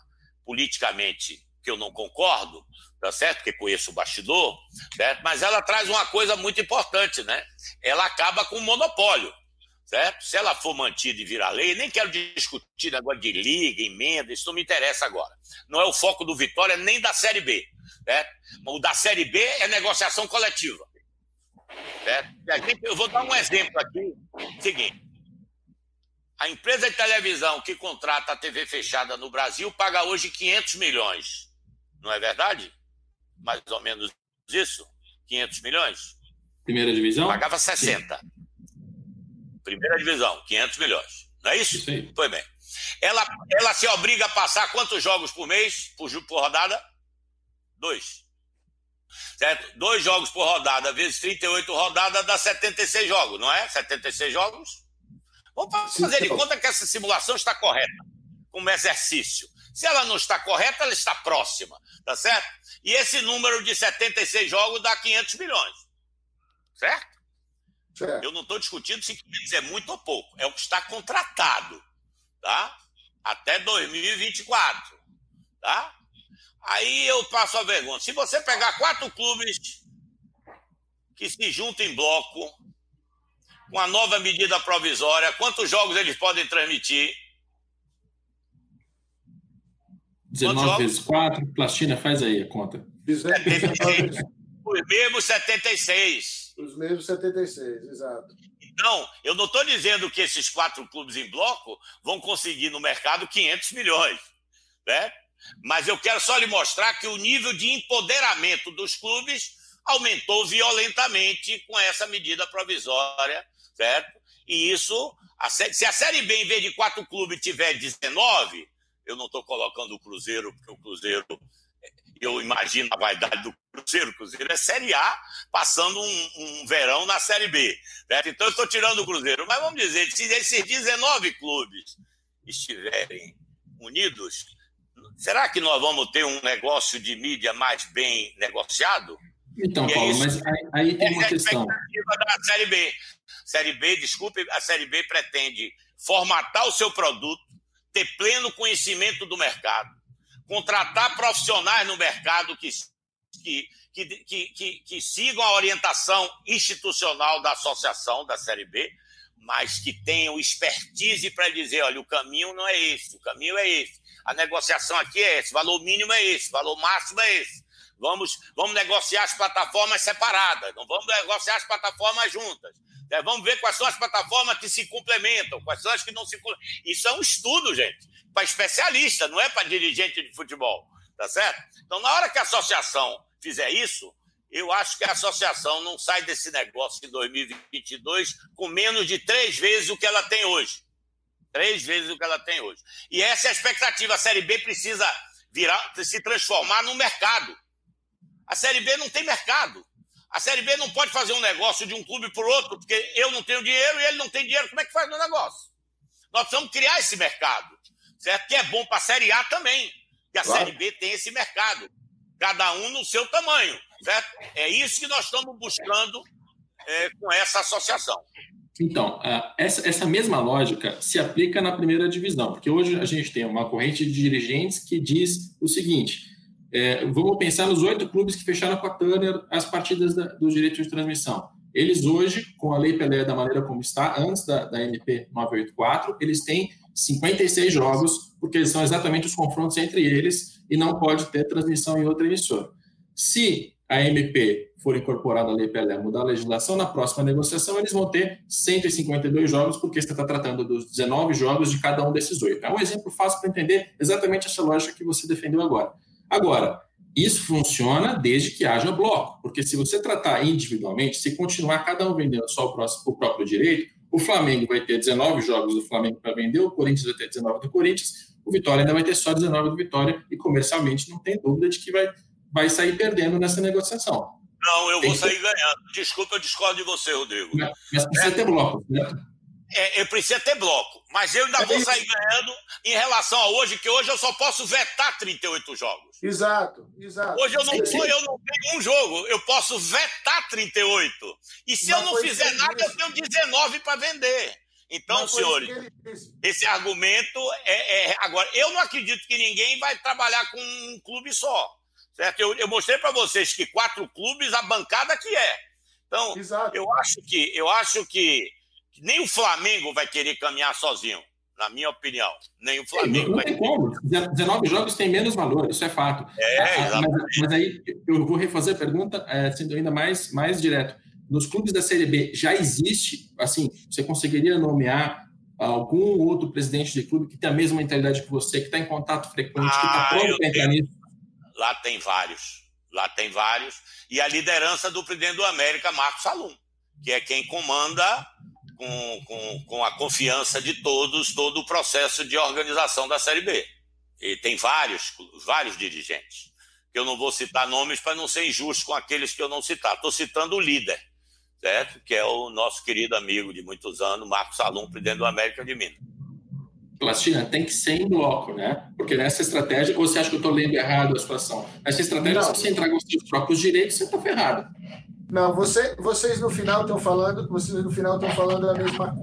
politicamente que eu não concordo, tá certo? Porque conheço o bastidor, certo? Mas ela traz uma coisa muito importante, né? Ela acaba com o monopólio, certo? Se ela for mantida e virar lei, nem quero discutir negócio de liga, emenda, isso não me interessa agora. Não é o foco do Vitória nem da Série B, certo? O da Série B é negociação coletiva, certo? Eu vou dar um exemplo aqui, seguinte. A empresa de televisão que contrata a TV fechada no Brasil paga hoje 500 milhões não é verdade? Mais ou menos isso? 500 milhões? Primeira divisão? Pagava 60. Sim. Primeira divisão, 500 milhões. Não é isso? Sim. Foi bem. Ela, ela se obriga a passar quantos jogos por mês, por, por rodada? Dois. Certo? Dois jogos por rodada, vezes 38 rodadas, dá 76 jogos, não é? 76 jogos? Vamos fazer de conta que essa simulação está correta, como exercício. Se ela não está correta, ela está próxima, tá certo? E esse número de 76 jogos dá 500 milhões, certo? certo. Eu não estou discutindo se 500 é muito ou pouco, é o que está contratado, tá? Até 2024, tá? Aí eu passo a vergonha. Se você pegar quatro clubes que se juntam em bloco, com a nova medida provisória, quantos jogos eles podem transmitir? 19 vezes 4, Plastina, faz aí a conta. 76. Os mesmos 76. Os mesmos 76, exato. Então, eu não estou dizendo que esses quatro clubes em bloco vão conseguir no mercado 500 milhões, né? Mas eu quero só lhe mostrar que o nível de empoderamento dos clubes aumentou violentamente com essa medida provisória, certo? E isso, se a Série B, em vez de quatro clubes, tiver 19, eu não estou colocando o Cruzeiro, porque o Cruzeiro, eu imagino a vaidade do Cruzeiro. O Cruzeiro é Série A, passando um, um verão na Série B. Certo? Então eu estou tirando o Cruzeiro. Mas vamos dizer, se esses 19 clubes estiverem unidos, será que nós vamos ter um negócio de mídia mais bem negociado? Então, Paulo, é mas aí, aí tem uma questão. Da Série B. Série B, desculpe, a Série B pretende formatar o seu produto ter pleno conhecimento do mercado, contratar profissionais no mercado que, que, que, que, que sigam a orientação institucional da associação da Série B, mas que tenham expertise para dizer: olha, o caminho não é esse, o caminho é esse, a negociação aqui é esse, o valor mínimo é esse, o valor máximo é esse. Vamos, vamos negociar as plataformas separadas, não vamos negociar as plataformas juntas. É, vamos ver quais são as plataformas que se complementam, quais são as que não se complementam. Isso é um estudo, gente, para especialista, não é para dirigente de futebol, tá certo? Então, na hora que a associação fizer isso, eu acho que a associação não sai desse negócio em 2022 com menos de três vezes o que ela tem hoje. Três vezes o que ela tem hoje. E essa é a expectativa. A Série B precisa virar, se transformar no mercado. A Série B não tem mercado. A Série B não pode fazer um negócio de um clube para o outro, porque eu não tenho dinheiro e ele não tem dinheiro. Como é que faz o negócio? Nós precisamos criar esse mercado, certo? Que é bom para a Série A também, que a claro. Série B tem esse mercado, cada um no seu tamanho, certo? É isso que nós estamos buscando é, com essa associação. Então, essa, essa mesma lógica se aplica na primeira divisão, porque hoje a gente tem uma corrente de dirigentes que diz o seguinte: é, vamos pensar nos oito clubes que fecharam com a Turner as partidas da, dos direitos de transmissão. Eles hoje, com a Lei Pelé da maneira como está, antes da, da MP 984, eles têm 56 jogos, porque são exatamente os confrontos entre eles e não pode ter transmissão em outra emissora. Se a MP for incorporada à Lei Pelé, mudar a legislação, na próxima negociação eles vão ter 152 jogos, porque você está tratando dos 19 jogos de cada um desses oito. É um exemplo fácil para entender exatamente essa lógica que você defendeu agora. Agora, isso funciona desde que haja bloco, porque se você tratar individualmente, se continuar cada um vendendo só o, próximo, o próprio direito, o Flamengo vai ter 19 jogos do Flamengo para vender, o Corinthians vai ter 19 do Corinthians, o Vitória ainda vai ter só 19 do Vitória, e comercialmente não tem dúvida de que vai, vai sair perdendo nessa negociação. Não, eu tem vou sair ganhando. Desculpa, eu discordo de você, Rodrigo. Mas precisa é. ter bloco, certo? É, eu preciso ter bloco, mas eu ainda é vou sair ganhando em relação a hoje, que hoje eu só posso vetar 38 jogos. Exato, exato. Hoje eu não, eu não tenho um jogo, eu posso vetar 38. E se eu não fizer nada, eu tenho 19 para vender. Então, senhores, esse argumento é, é, Agora, eu não acredito que ninguém vai trabalhar com um clube só. Certo? Eu, eu mostrei para vocês que quatro clubes, a bancada que é. Então, Exato. eu acho que eu acho que nem o Flamengo vai querer caminhar sozinho, na minha opinião. Nem o Flamengo não, não tem como. 19 jogos tem menos valor, isso é fato. É, ah, ah, mas, mas, aí eu vou refazer a pergunta, é, sendo ainda mais, mais direto. Nos clubes da Série B já existe, assim, você conseguiria nomear algum outro presidente de clube que tem a mesma mentalidade que você, que está em contato frequente, ah, que está pronto para entrar nisso? Lá tem vários. Lá tem vários. E a liderança do presidente do América, Marcos Salum, que é quem comanda com, com, com a confiança de todos todo o processo de organização da Série B. E tem vários, vários dirigentes. Que eu não vou citar nomes para não ser injusto com aqueles que eu não citar. Estou citando o líder, certo? Que é o nosso querido amigo de muitos anos, Marcos Salum, presidente do América de Minas. Plastina, tem que ser em bloco, né? Porque nessa estratégia, ou você acha que eu estou lendo errado a situação? Nessa estratégia, não. se você entrar com os seus próprios direitos, você está ferrado. Não, você, vocês no final estão falando, vocês no final estão falando a mesma coisa.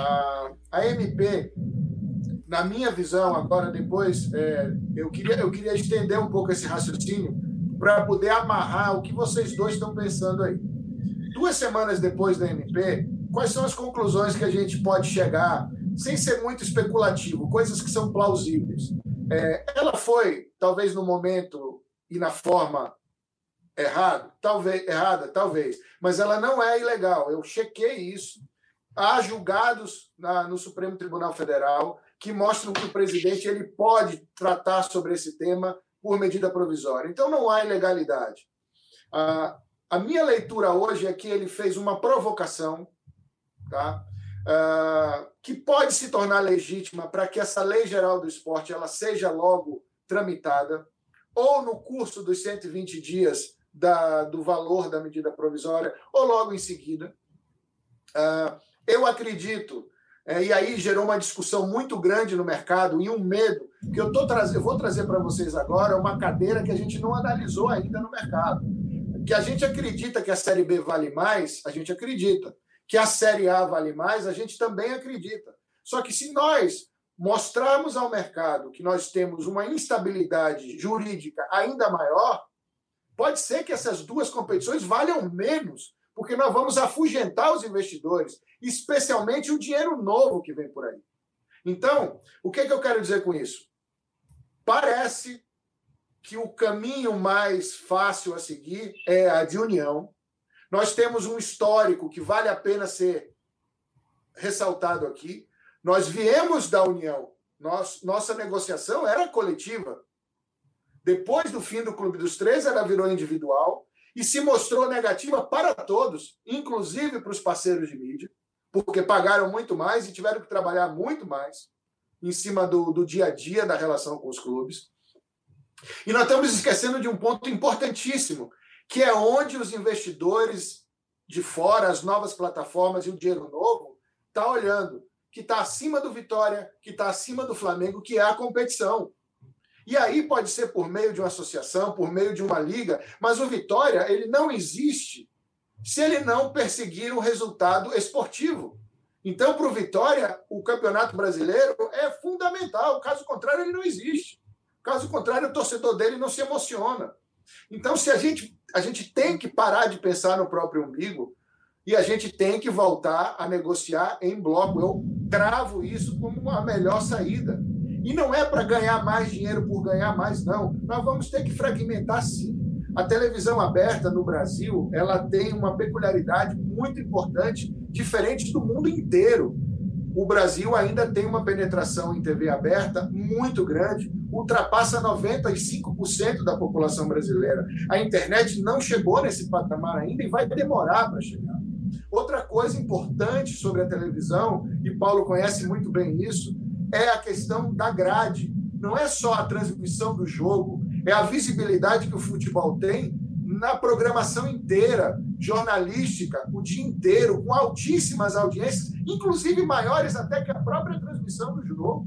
A, a MP, na minha visão, agora depois, é, eu, queria, eu queria estender um pouco esse raciocínio para poder amarrar o que vocês dois estão pensando aí. Duas semanas depois da MP, quais são as conclusões que a gente pode chegar, sem ser muito especulativo, coisas que são plausíveis? É, ela foi, talvez no momento e na forma Errado? Talvez, errada, talvez. Mas ela não é ilegal. Eu chequei isso. Há julgados na, no Supremo Tribunal Federal que mostram que o presidente ele pode tratar sobre esse tema por medida provisória. Então não há ilegalidade. A minha leitura hoje é que ele fez uma provocação, tá? Ah, que pode se tornar legítima para que essa lei geral do esporte ela seja logo tramitada, ou no curso dos 120 dias da, do valor da medida provisória, ou logo em seguida. Uh, eu acredito, é, e aí gerou uma discussão muito grande no mercado e um medo, que eu, tô traz, eu vou trazer para vocês agora uma cadeira que a gente não analisou ainda no mercado. Que a gente acredita que a Série B vale mais, a gente acredita. Que a Série A vale mais, a gente também acredita. Só que se nós mostrarmos ao mercado que nós temos uma instabilidade jurídica ainda maior, Pode ser que essas duas competições valham menos, porque nós vamos afugentar os investidores, especialmente o dinheiro novo que vem por aí. Então, o que, é que eu quero dizer com isso? Parece que o caminho mais fácil a seguir é a de união. Nós temos um histórico que vale a pena ser ressaltado aqui. Nós viemos da união. Nossa negociação era coletiva. Depois do fim do Clube dos Três, ela virou individual e se mostrou negativa para todos, inclusive para os parceiros de mídia, porque pagaram muito mais e tiveram que trabalhar muito mais em cima do, do dia a dia da relação com os clubes. E nós estamos esquecendo de um ponto importantíssimo, que é onde os investidores de fora, as novas plataformas e o dinheiro novo, está olhando, que está acima do Vitória, que está acima do Flamengo, que é a competição. E aí pode ser por meio de uma associação, por meio de uma liga, mas o Vitória ele não existe se ele não perseguir um resultado esportivo. Então, para o Vitória, o Campeonato Brasileiro é fundamental. Caso contrário, ele não existe. Caso contrário, o torcedor dele não se emociona. Então, se a gente, a gente tem que parar de pensar no próprio umbigo, E a gente tem que voltar a negociar em bloco. Eu travo isso como a melhor saída. E não é para ganhar mais dinheiro por ganhar mais, não. Nós vamos ter que fragmentar sim. A televisão aberta no Brasil, ela tem uma peculiaridade muito importante, diferente do mundo inteiro. O Brasil ainda tem uma penetração em TV aberta muito grande, ultrapassa 95% da população brasileira. A internet não chegou nesse patamar ainda e vai demorar para chegar. Outra coisa importante sobre a televisão, e Paulo conhece muito bem isso, é a questão da grade. Não é só a transmissão do jogo, é a visibilidade que o futebol tem na programação inteira, jornalística, o dia inteiro, com altíssimas audiências, inclusive maiores até que a própria transmissão do jogo.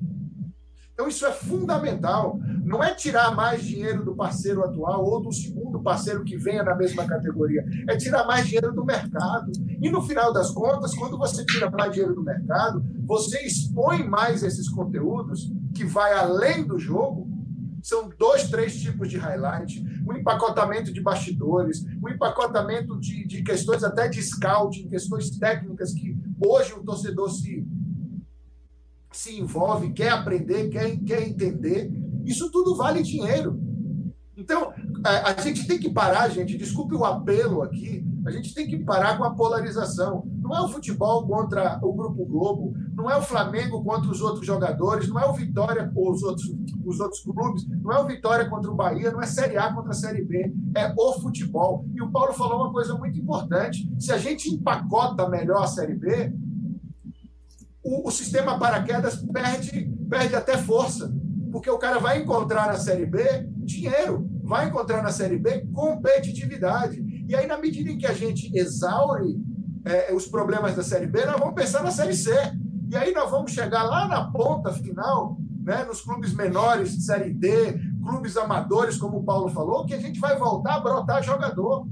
Então, isso é fundamental. Não é tirar mais dinheiro do parceiro atual ou do segundo parceiro que venha na mesma categoria. É tirar mais dinheiro do mercado. E, no final das contas, quando você tira mais dinheiro do mercado, você expõe mais esses conteúdos que vai além do jogo. São dois, três tipos de highlight, um empacotamento de bastidores, um empacotamento de, de questões até de scouting, questões técnicas que hoje o torcedor se, se envolve, quer aprender, quer, quer entender. Isso tudo vale dinheiro. Então, a gente tem que parar, gente, desculpe o apelo aqui, a gente tem que parar com a polarização. Não é o futebol contra o Grupo Globo, não é o Flamengo contra os outros jogadores, não é o Vitória ou os outros, os outros clubes, não é o Vitória contra o Bahia, não é Série A contra a Série B, é o futebol. E o Paulo falou uma coisa muito importante: se a gente empacota melhor a Série B, o, o sistema paraquedas perde, perde até força, porque o cara vai encontrar na Série B dinheiro, vai encontrar na Série B competitividade. E aí, na medida em que a gente exaure é, os problemas da Série B, nós vamos pensar na Série C. E aí nós vamos chegar lá na ponta final, né, nos clubes menores de Série D, clubes amadores, como o Paulo falou, que a gente vai voltar a brotar jogador.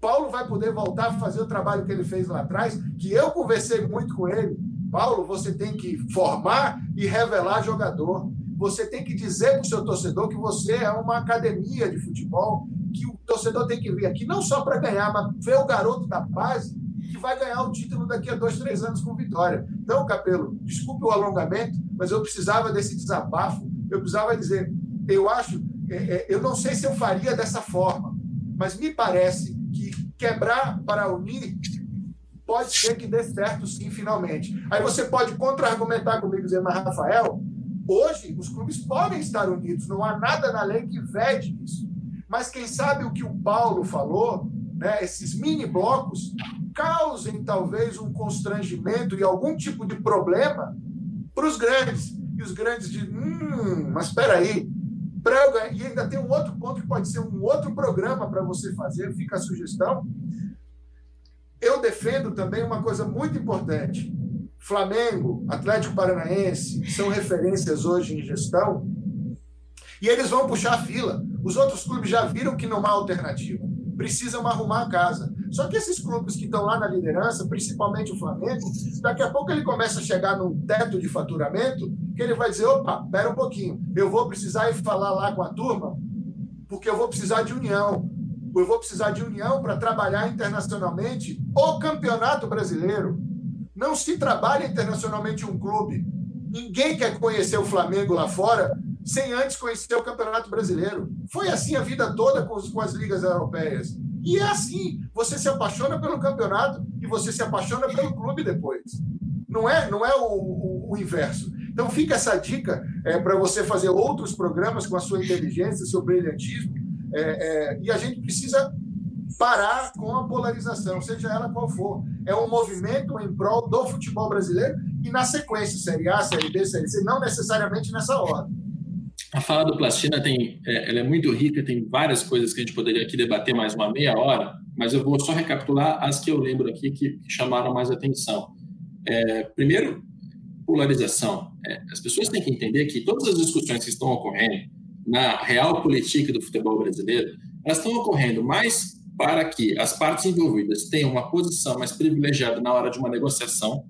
Paulo vai poder voltar a fazer o trabalho que ele fez lá atrás, que eu conversei muito com ele. Paulo, você tem que formar e revelar jogador. Você tem que dizer para o seu torcedor que você é uma academia de futebol, que o torcedor tem que vir aqui não só para ganhar, mas ver o garoto da base que vai ganhar o título daqui a dois, três anos com vitória. Então, Capelo, desculpe o alongamento, mas eu precisava desse desabafo. Eu precisava dizer, eu acho, é, é, eu não sei se eu faria dessa forma, mas me parece que quebrar para unir pode ser que dê certo sim, finalmente. Aí você pode contra-argumentar comigo dizer, mas Rafael, hoje os clubes podem estar unidos, não há nada na lei que vede isso. Mas quem sabe o que o Paulo falou, né, esses mini blocos, causem talvez um constrangimento e algum tipo de problema para os grandes. E os grandes dizem, hum, mas espera aí, e ainda tem um outro ponto que pode ser um outro programa para você fazer, fica a sugestão, eu defendo também uma coisa muito importante. Flamengo, Atlético Paranaense são referências hoje em gestão e eles vão puxar a fila. Os outros clubes já viram que não há alternativa. Precisam arrumar a casa. Só que esses clubes que estão lá na liderança, principalmente o Flamengo, daqui a pouco ele começa a chegar num teto de faturamento que ele vai dizer: opa, espera um pouquinho, eu vou precisar ir falar lá com a turma, porque eu vou precisar de união eu vou precisar de união para trabalhar internacionalmente o campeonato brasileiro. Não se trabalha internacionalmente um clube. Ninguém quer conhecer o Flamengo lá fora sem antes conhecer o campeonato brasileiro. Foi assim a vida toda com, com as ligas europeias. E é assim, você se apaixona pelo campeonato e você se apaixona pelo clube depois. Não é, não é o, o, o inverso. Então fica essa dica é, para você fazer outros programas com a sua inteligência, seu brilhantismo, é, é, e a gente precisa parar com a polarização, seja ela qual for. É um movimento em prol do futebol brasileiro e na sequência, Série A, Série B, Série C, não necessariamente nessa ordem. A fala do Plastina tem, é, ela é muito rica, tem várias coisas que a gente poderia aqui debater mais uma meia hora, mas eu vou só recapitular as que eu lembro aqui que, chamaram mais atenção. É, primeiro, polarização. É, as pessoas têm que entender que todas as discussões que estão ocorrendo na real política do futebol brasileiro, elas estão ocorrendo mais para que as partes envolvidas tenham uma posição mais privilegiada na hora de uma negociação,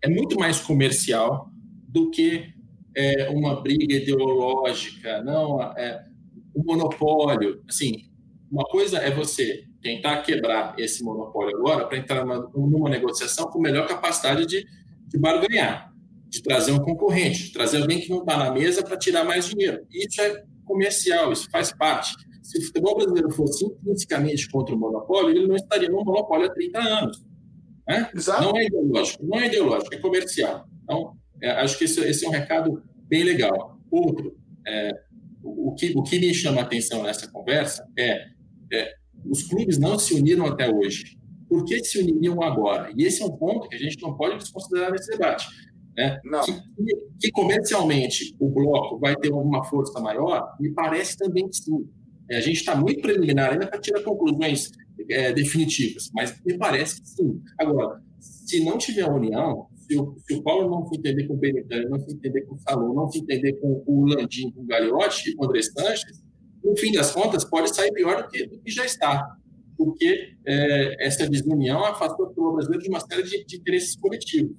é muito mais comercial do que é, uma briga ideológica, não é, um monopólio. Assim, uma coisa é você tentar quebrar esse monopólio agora para entrar numa, numa, negociação com melhor capacidade de, de barganhar, de trazer um concorrente, de trazer alguém que não está na mesa para tirar mais dinheiro. Isso é comercial, isso faz parte. Se o futebol brasileiro fosse intrinsecamente contra o monopólio, ele não estaria no monopólio há 30 anos. Né? Não é ideológico, não é ideológico, é comercial. Então, é, acho que esse, esse, é um recado bem legal. Outro, é, o, que, o que me chama a atenção nessa conversa é, é os clubes não se uniram até hoje. Por que se uniriam agora? E esse é um ponto que a gente não pode desconsiderar nesse debate. Né? Que, que, comercialmente o bloco vai ter alguma força maior, me parece também que sim. É, a gente está muito preliminar ainda para tirar conclusões é, definitivas, mas me parece que sim. Agora, se não tiver união, se o, se o Paulo não se entender com o Benitani, não se entender com o Salom, não se entender com o Landim, com o Gagliotti com o André Sanches, no fim das contas, pode sair pior do que, do que já está. Porque é, essa desunião afastou o brasileiro de uma série de, de interesses coletivos.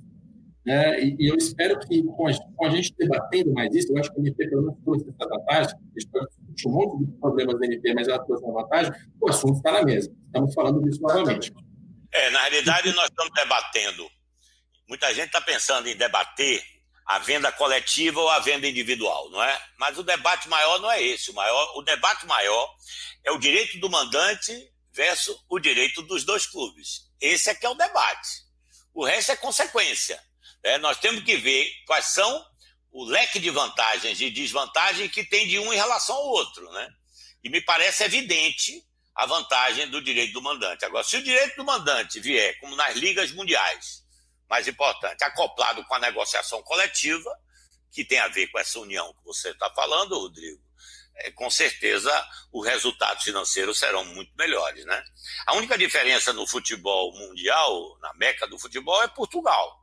Né? E, eu espero que, com a, com a, gente debatendo mais isso, eu acho que o MP pelo menos trouxe essa vantagem, discutir um monte de problemas da MP, mas ela trouxe uma vantagem, o assunto está na mesa. Estamos falando disso novamente. É, na realidade, nós estamos debatendo. Muita gente está pensando em debater a venda coletiva ou a venda individual, não é? Mas o debate maior não é esse. O, maior, o debate maior é o direito do mandante versus o direito dos dois clubes. Esse é que é o debate. O resto é consequência. É, nós temos que ver quais são o leque de vantagens e desvantagens que tem de um em relação ao outro. Né? E me parece evidente a vantagem do direito do mandante. Agora, se o direito do mandante vier, como nas ligas mundiais, mais importante, acoplado com a negociação coletiva, que tem a ver com essa união que você está falando, Rodrigo, é, com certeza os resultados financeiros serão muito melhores. Né? A única diferença no futebol mundial, na meca do futebol, é Portugal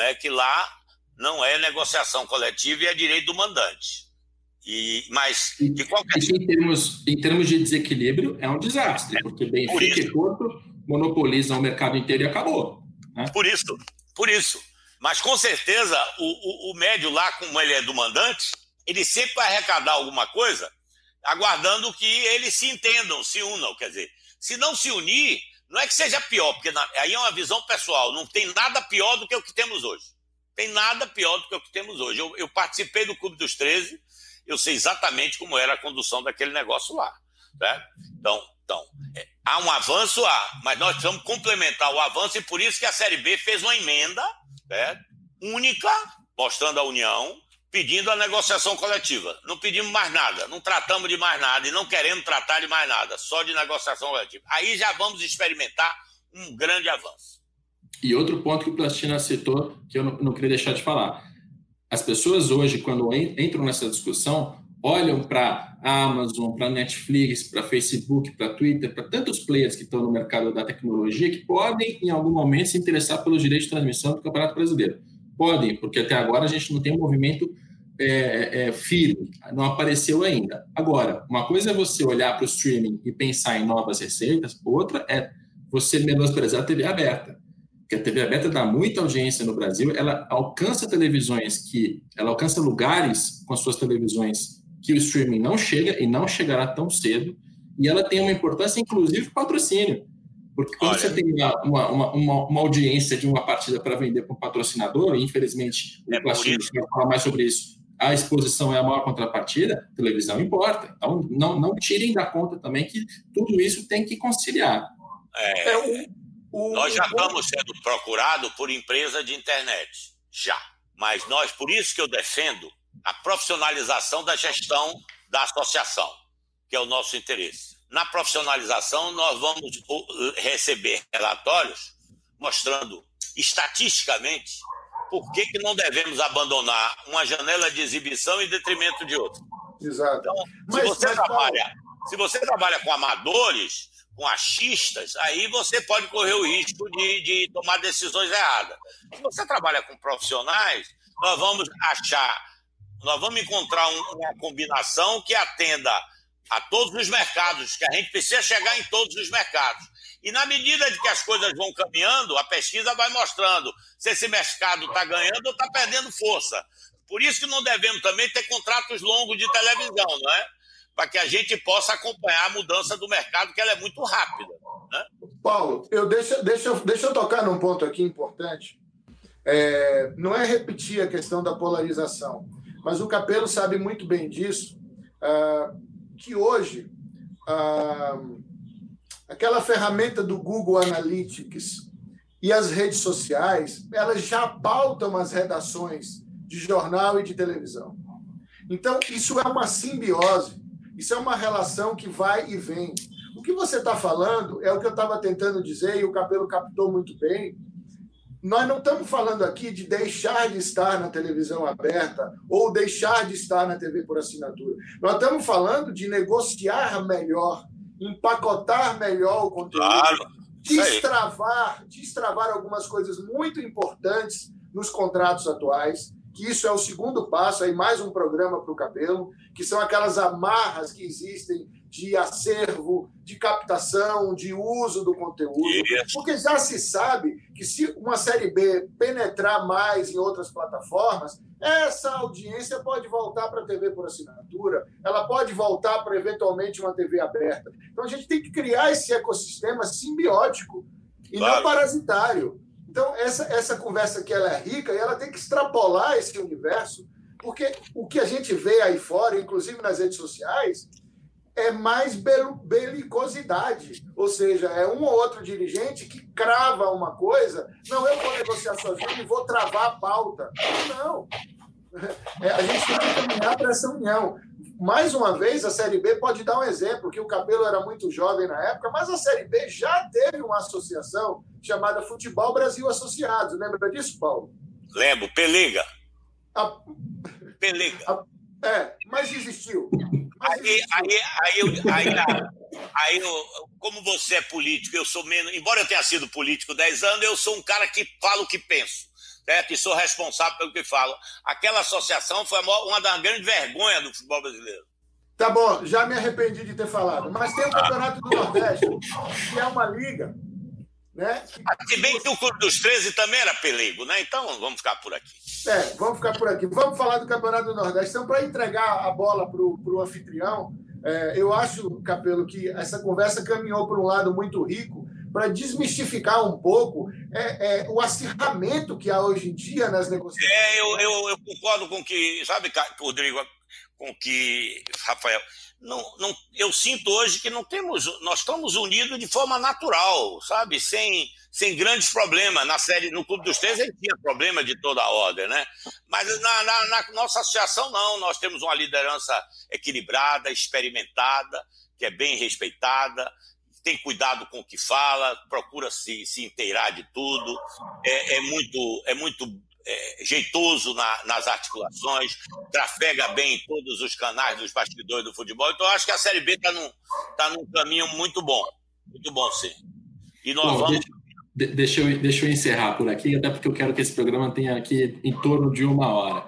é que lá não é negociação coletiva e é direito do mandante. E, mas, de qualquer e, em, termos, em termos de desequilíbrio, é um desastre, porque Benfica e Porto monopolizam o mercado inteiro e acabou. Né? Por isso, por isso. Mas com certeza o, o, o médio lá, como ele é do mandante, ele sempre vai arrecadar alguma coisa, aguardando que eles se entendam, se unam. Quer dizer, se não se unir, não é que seja pior, porque aí é uma visão pessoal. Não tem nada pior do que o que temos hoje. Tem nada pior do que o que temos hoje. Eu, eu participei do Clube dos 13, eu sei exatamente como era a condução daquele negócio lá. Né? Então, então é, há um avanço, há, mas nós precisamos complementar o avanço, e por isso que a Série B fez uma emenda né, única, mostrando a união, pedindo a negociação coletiva. Não pedimos mais nada, não tratamos de mais nada e não queremos tratar de mais nada, só de negociação coletiva. Aí já vamos experimentar um grande avanço. E outro ponto que o Plastina citou, que eu não, não queria deixar de falar. As pessoas hoje, quando entram nessa discussão, olham para Amazon, para Netflix, para Facebook, para Twitter, para tantos players que estão no mercado da tecnologia que podem, em algum momento, se interessar pelos direitos de transmissão do Campeonato Brasileiro. Podem, porque até agora a gente não tem um movimento é, é, firme, não apareceu ainda. Agora, uma coisa é você olhar para o streaming e pensar em novas receitas, outra é você menosprezar a TV aberta. Porque a TV aberta dá muita audiência no Brasil, ela alcança televisões que. Ela alcança lugares com as suas televisões que o streaming não chega e não chegará tão cedo, e ela tem uma importância, inclusive, patrocínio. Porque quando Olha. você tem uma, uma, uma, uma, audiência de uma partida para vender com patrocinador, e infelizmente é o Platino vai falar mais sobre isso, a exposição é a maior contrapartida, televisão importa. Então, não, não tirem da conta também que tudo isso tem que conciliar. É, é o, o, nós já estamos sendo procurados por empresa de internet, já. Mas nós, por isso que eu defendo a profissionalização da gestão da associação, que é o nosso interesse. Na profissionalização, nós vamos receber relatórios mostrando estatisticamente por que, que não devemos abandonar uma janela de exibição em detrimento de outra? Exato. Então, se, mas, você mas, trabalha, se você trabalha com amadores, com achistas, aí você pode correr o risco de, de tomar decisões erradas. Se você trabalha com profissionais, nós vamos achar, nós vamos encontrar um, uma combinação que atenda a todos os mercados, que a gente precisa chegar em todos os mercados. E na medida de que as coisas vão caminhando, a pesquisa vai mostrando se esse mercado está ganhando ou está perdendo força. Por isso que não devemos também ter contratos longos de televisão, não é? para que a gente possa acompanhar a mudança do mercado, que ela é muito rápida. Né? Paulo, eu deixa, deixa, deixa eu tocar num ponto aqui importante. É, não é repetir a questão da polarização, mas o Capelo sabe muito bem disso, uh, que hoje uh, aquela ferramenta do Google Analytics e as redes sociais, elas já pautam as redações de jornal e de televisão. Então, isso é uma simbiose, isso é uma relação que vai e vem. O que você está falando é o que eu estava tentando dizer e o Capelo captou muito bem. Nós não estamos falando aqui de deixar de estar na televisão aberta ou deixar de estar na TV por assinatura. Nós estamos falando de negociar melhor, empacotar melhor o conteúdo. Claro destravar, destravar algumas coisas muito importantes nos contratos atuais, que isso é o segundo passo, aí mais um programa para o cabelo, que são aquelas amarras que existem de acervo, de captação, de uso do conteúdo. Porque já se sabe que se uma série B penetrar mais em outras plataformas, essa audiência pode voltar para a TV por assinatura, ela pode voltar para eventualmente uma TV aberta. Então a gente tem que criar esse ecossistema simbiótico e claro. não parasitário. Então essa, essa conversa aqui ela é rica e ela tem que extrapolar esse universo, porque o que a gente vê aí fora, inclusive nas redes sociais, é mais belicosidade. Ou seja, é um ou outro dirigente que crava uma coisa. Não, eu vou negociar sozinho e vou travar a pauta. Não. É, a gente tem que caminhar para essa união. Mais uma vez, a Série B pode dar um exemplo, que o Cabelo era muito jovem na época, mas a Série B já teve uma associação chamada Futebol Brasil Associados. Lembra disso, Paulo? Lembro, Pelega. A... Pelega. A... É, mas existiu. Aí, aí, aí, eu, aí, aí eu, como você é político, eu sou menos. Embora eu tenha sido político 10 anos, eu sou um cara que fala o que penso. Certo? E sou responsável pelo que falo. Aquela associação foi uma das grandes vergonhas do futebol brasileiro. Tá bom, já me arrependi de ter falado. Mas tem o Campeonato do Nordeste, que é uma liga né? Se bem que o Clube dos 13 também era pelego, né? Então vamos ficar por aqui. É, vamos ficar por aqui. Vamos falar do Campeonato do Nordeste. Então, para entregar a bola para o anfitrião, é, eu acho, Capelo, que essa conversa caminhou para um lado muito rico para desmistificar um pouco é, é, o acirramento que há hoje em dia nas negociações. É, eu, eu, eu concordo com que, sabe, Rodrigo, com que, Rafael, não, não, eu sinto hoje que não temos, nós estamos unidos de forma natural, sabe? Sem, sem grandes problemas. Na série, no Clube dos Três, a gente tinha problema de toda a ordem, né? Mas na, na, na, nossa associação, não. Nós temos uma liderança equilibrada, experimentada, que é bem respeitada, tem cuidado com o que fala, procura se, se inteirar de tudo, é, é muito, é muito é, jeitoso na, nas articulações, trafega bem em todos os canais dos bastidores do futebol. Então, eu acho que a Série B está num, tá num caminho muito bom. Muito bom, sim. E nós bom, vamos. Deixa, deixa, eu, deixa eu encerrar por aqui, até porque eu quero que esse programa tenha aqui em torno de uma hora.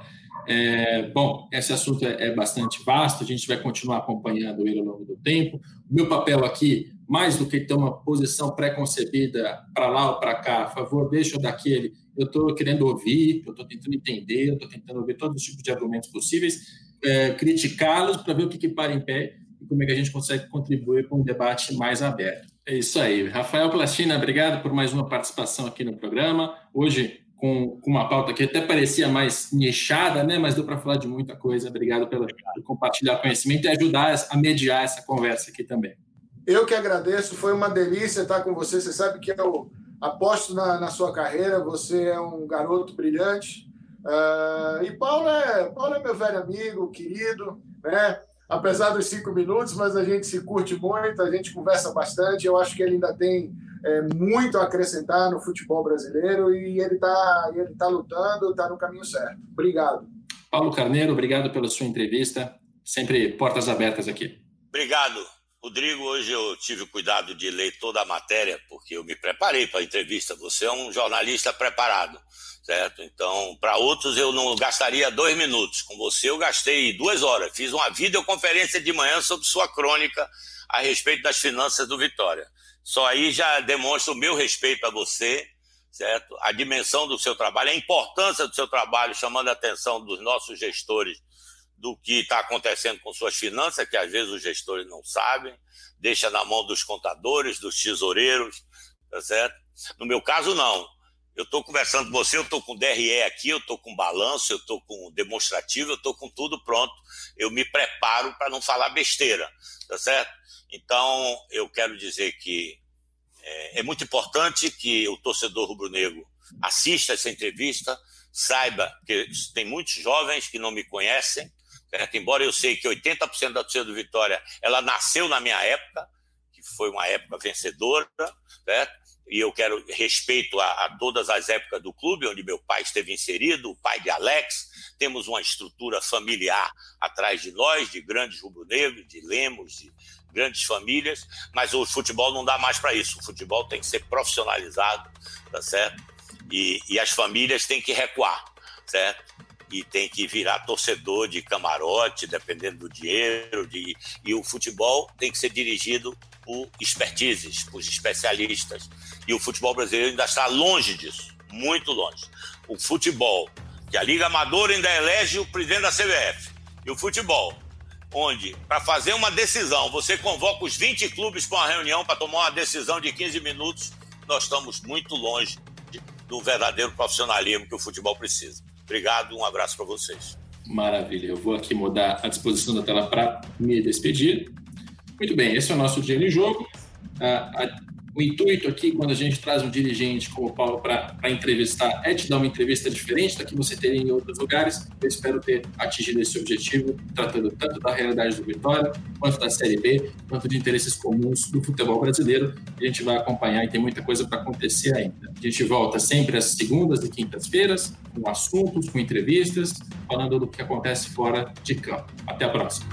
É, bom, esse assunto é, é, bastante vasto, a gente vai continuar acompanhando ele ao longo do tempo. O meu papel aqui, mais do que ter uma posição pré-concebida para lá ou para cá, a favor, deixa daquele eu estou querendo ouvir, eu estou tentando entender, eu estou tentando ouvir todos os tipos de argumentos possíveis, é, criticá-los para ver o que, que para em pé e como é que a gente consegue contribuir com um debate mais aberto. É isso aí. Rafael Plastina, obrigado por mais uma participação aqui no programa. Hoje, com, com uma pauta que até parecia mais nichada, né? mas deu para falar de muita coisa. Obrigado pela, por compartilhar conhecimento e ajudar a mediar essa conversa aqui também. Eu que agradeço, foi uma delícia estar com você. Você sabe que é o aposto na, na sua carreira, você é um garoto brilhante. Uh, e Paulo é, Paulo é meu velho amigo, querido, né? apesar dos cinco minutos, mas a gente se curte muito, a gente conversa bastante. Eu acho que ele ainda tem é, muito a acrescentar no futebol brasileiro e ele está ele tá lutando, está no caminho certo. Obrigado. Paulo Carneiro, obrigado pela sua entrevista. Sempre portas abertas aqui. Obrigado. Rodrigo, hoje eu tive o cuidado de ler toda a matéria, porque eu me preparei para a entrevista. Você é um jornalista preparado, certo? Então, para outros eu não gastaria dois minutos. Com você eu gastei duas horas. Fiz uma videoconferência de manhã sobre sua crônica a respeito das finanças do Vitória. Só aí já demonstra o meu respeito a você, certo? A dimensão do seu trabalho, a importância do seu trabalho, chamando a atenção dos nossos gestores do que está acontecendo com suas finanças, que às vezes os gestores não sabem, deixa na mão dos contadores, dos tesoureiros, tá certo? No meu caso, não. Eu estou conversando com você, eu estou com DRE aqui, eu estou com balanço, eu estou com demonstrativo, eu estou com tudo pronto. Eu me preparo para não falar besteira, tá certo? Então, eu quero dizer que é, é muito importante que o torcedor rubro-negro assista essa entrevista, saiba que tem muitos jovens que não me conhecem, certo? embora eu sei que 80% da torcida do Vitória ela nasceu na minha época, que foi uma época vencedora, certo? e eu quero respeito a, a, todas as épocas do clube, onde meu pai esteve inserido, o pai de Alex. Temos uma estrutura familiar atrás de nós, de grandes rubro-negros, de lemos, de grandes famílias, mas o futebol não dá mais para isso. O futebol tem que ser profissionalizado, tá certo? E, e as famílias têm que recuar, certo? E tem que virar torcedor de camarote, dependendo do dinheiro. De, e o futebol tem que ser dirigido por expertises, por especialistas. E o futebol brasileiro ainda está longe disso, muito longe. O futebol, que a Liga Amadora ainda elege o presidente da CBF. E o futebol, onde, para fazer uma decisão, você convoca os 20 clubes para uma reunião para tomar uma decisão de 15 minutos, nós estamos muito longe do verdadeiro profissionalismo que o futebol precisa. Obrigado, um abraço para vocês. Maravilha, eu vou aqui mudar a disposição da tela para me despedir. Muito bem, esse é o nosso dia em jogo. a o intuito aqui, quando a gente traz um dirigente como o Paulo para entrevistar, é te dar uma entrevista diferente da que você teria em outros lugares. Eu espero ter atingido esse objetivo, tratando tanto da realidade do Vitória, quanto da Série B, quanto de interesses comuns do futebol brasileiro. A gente vai acompanhar e tem muita coisa para acontecer ainda. A gente volta sempre às segundas e quintas-feiras, com assuntos, com entrevistas, falando do que acontece fora de campo. Até a próxima.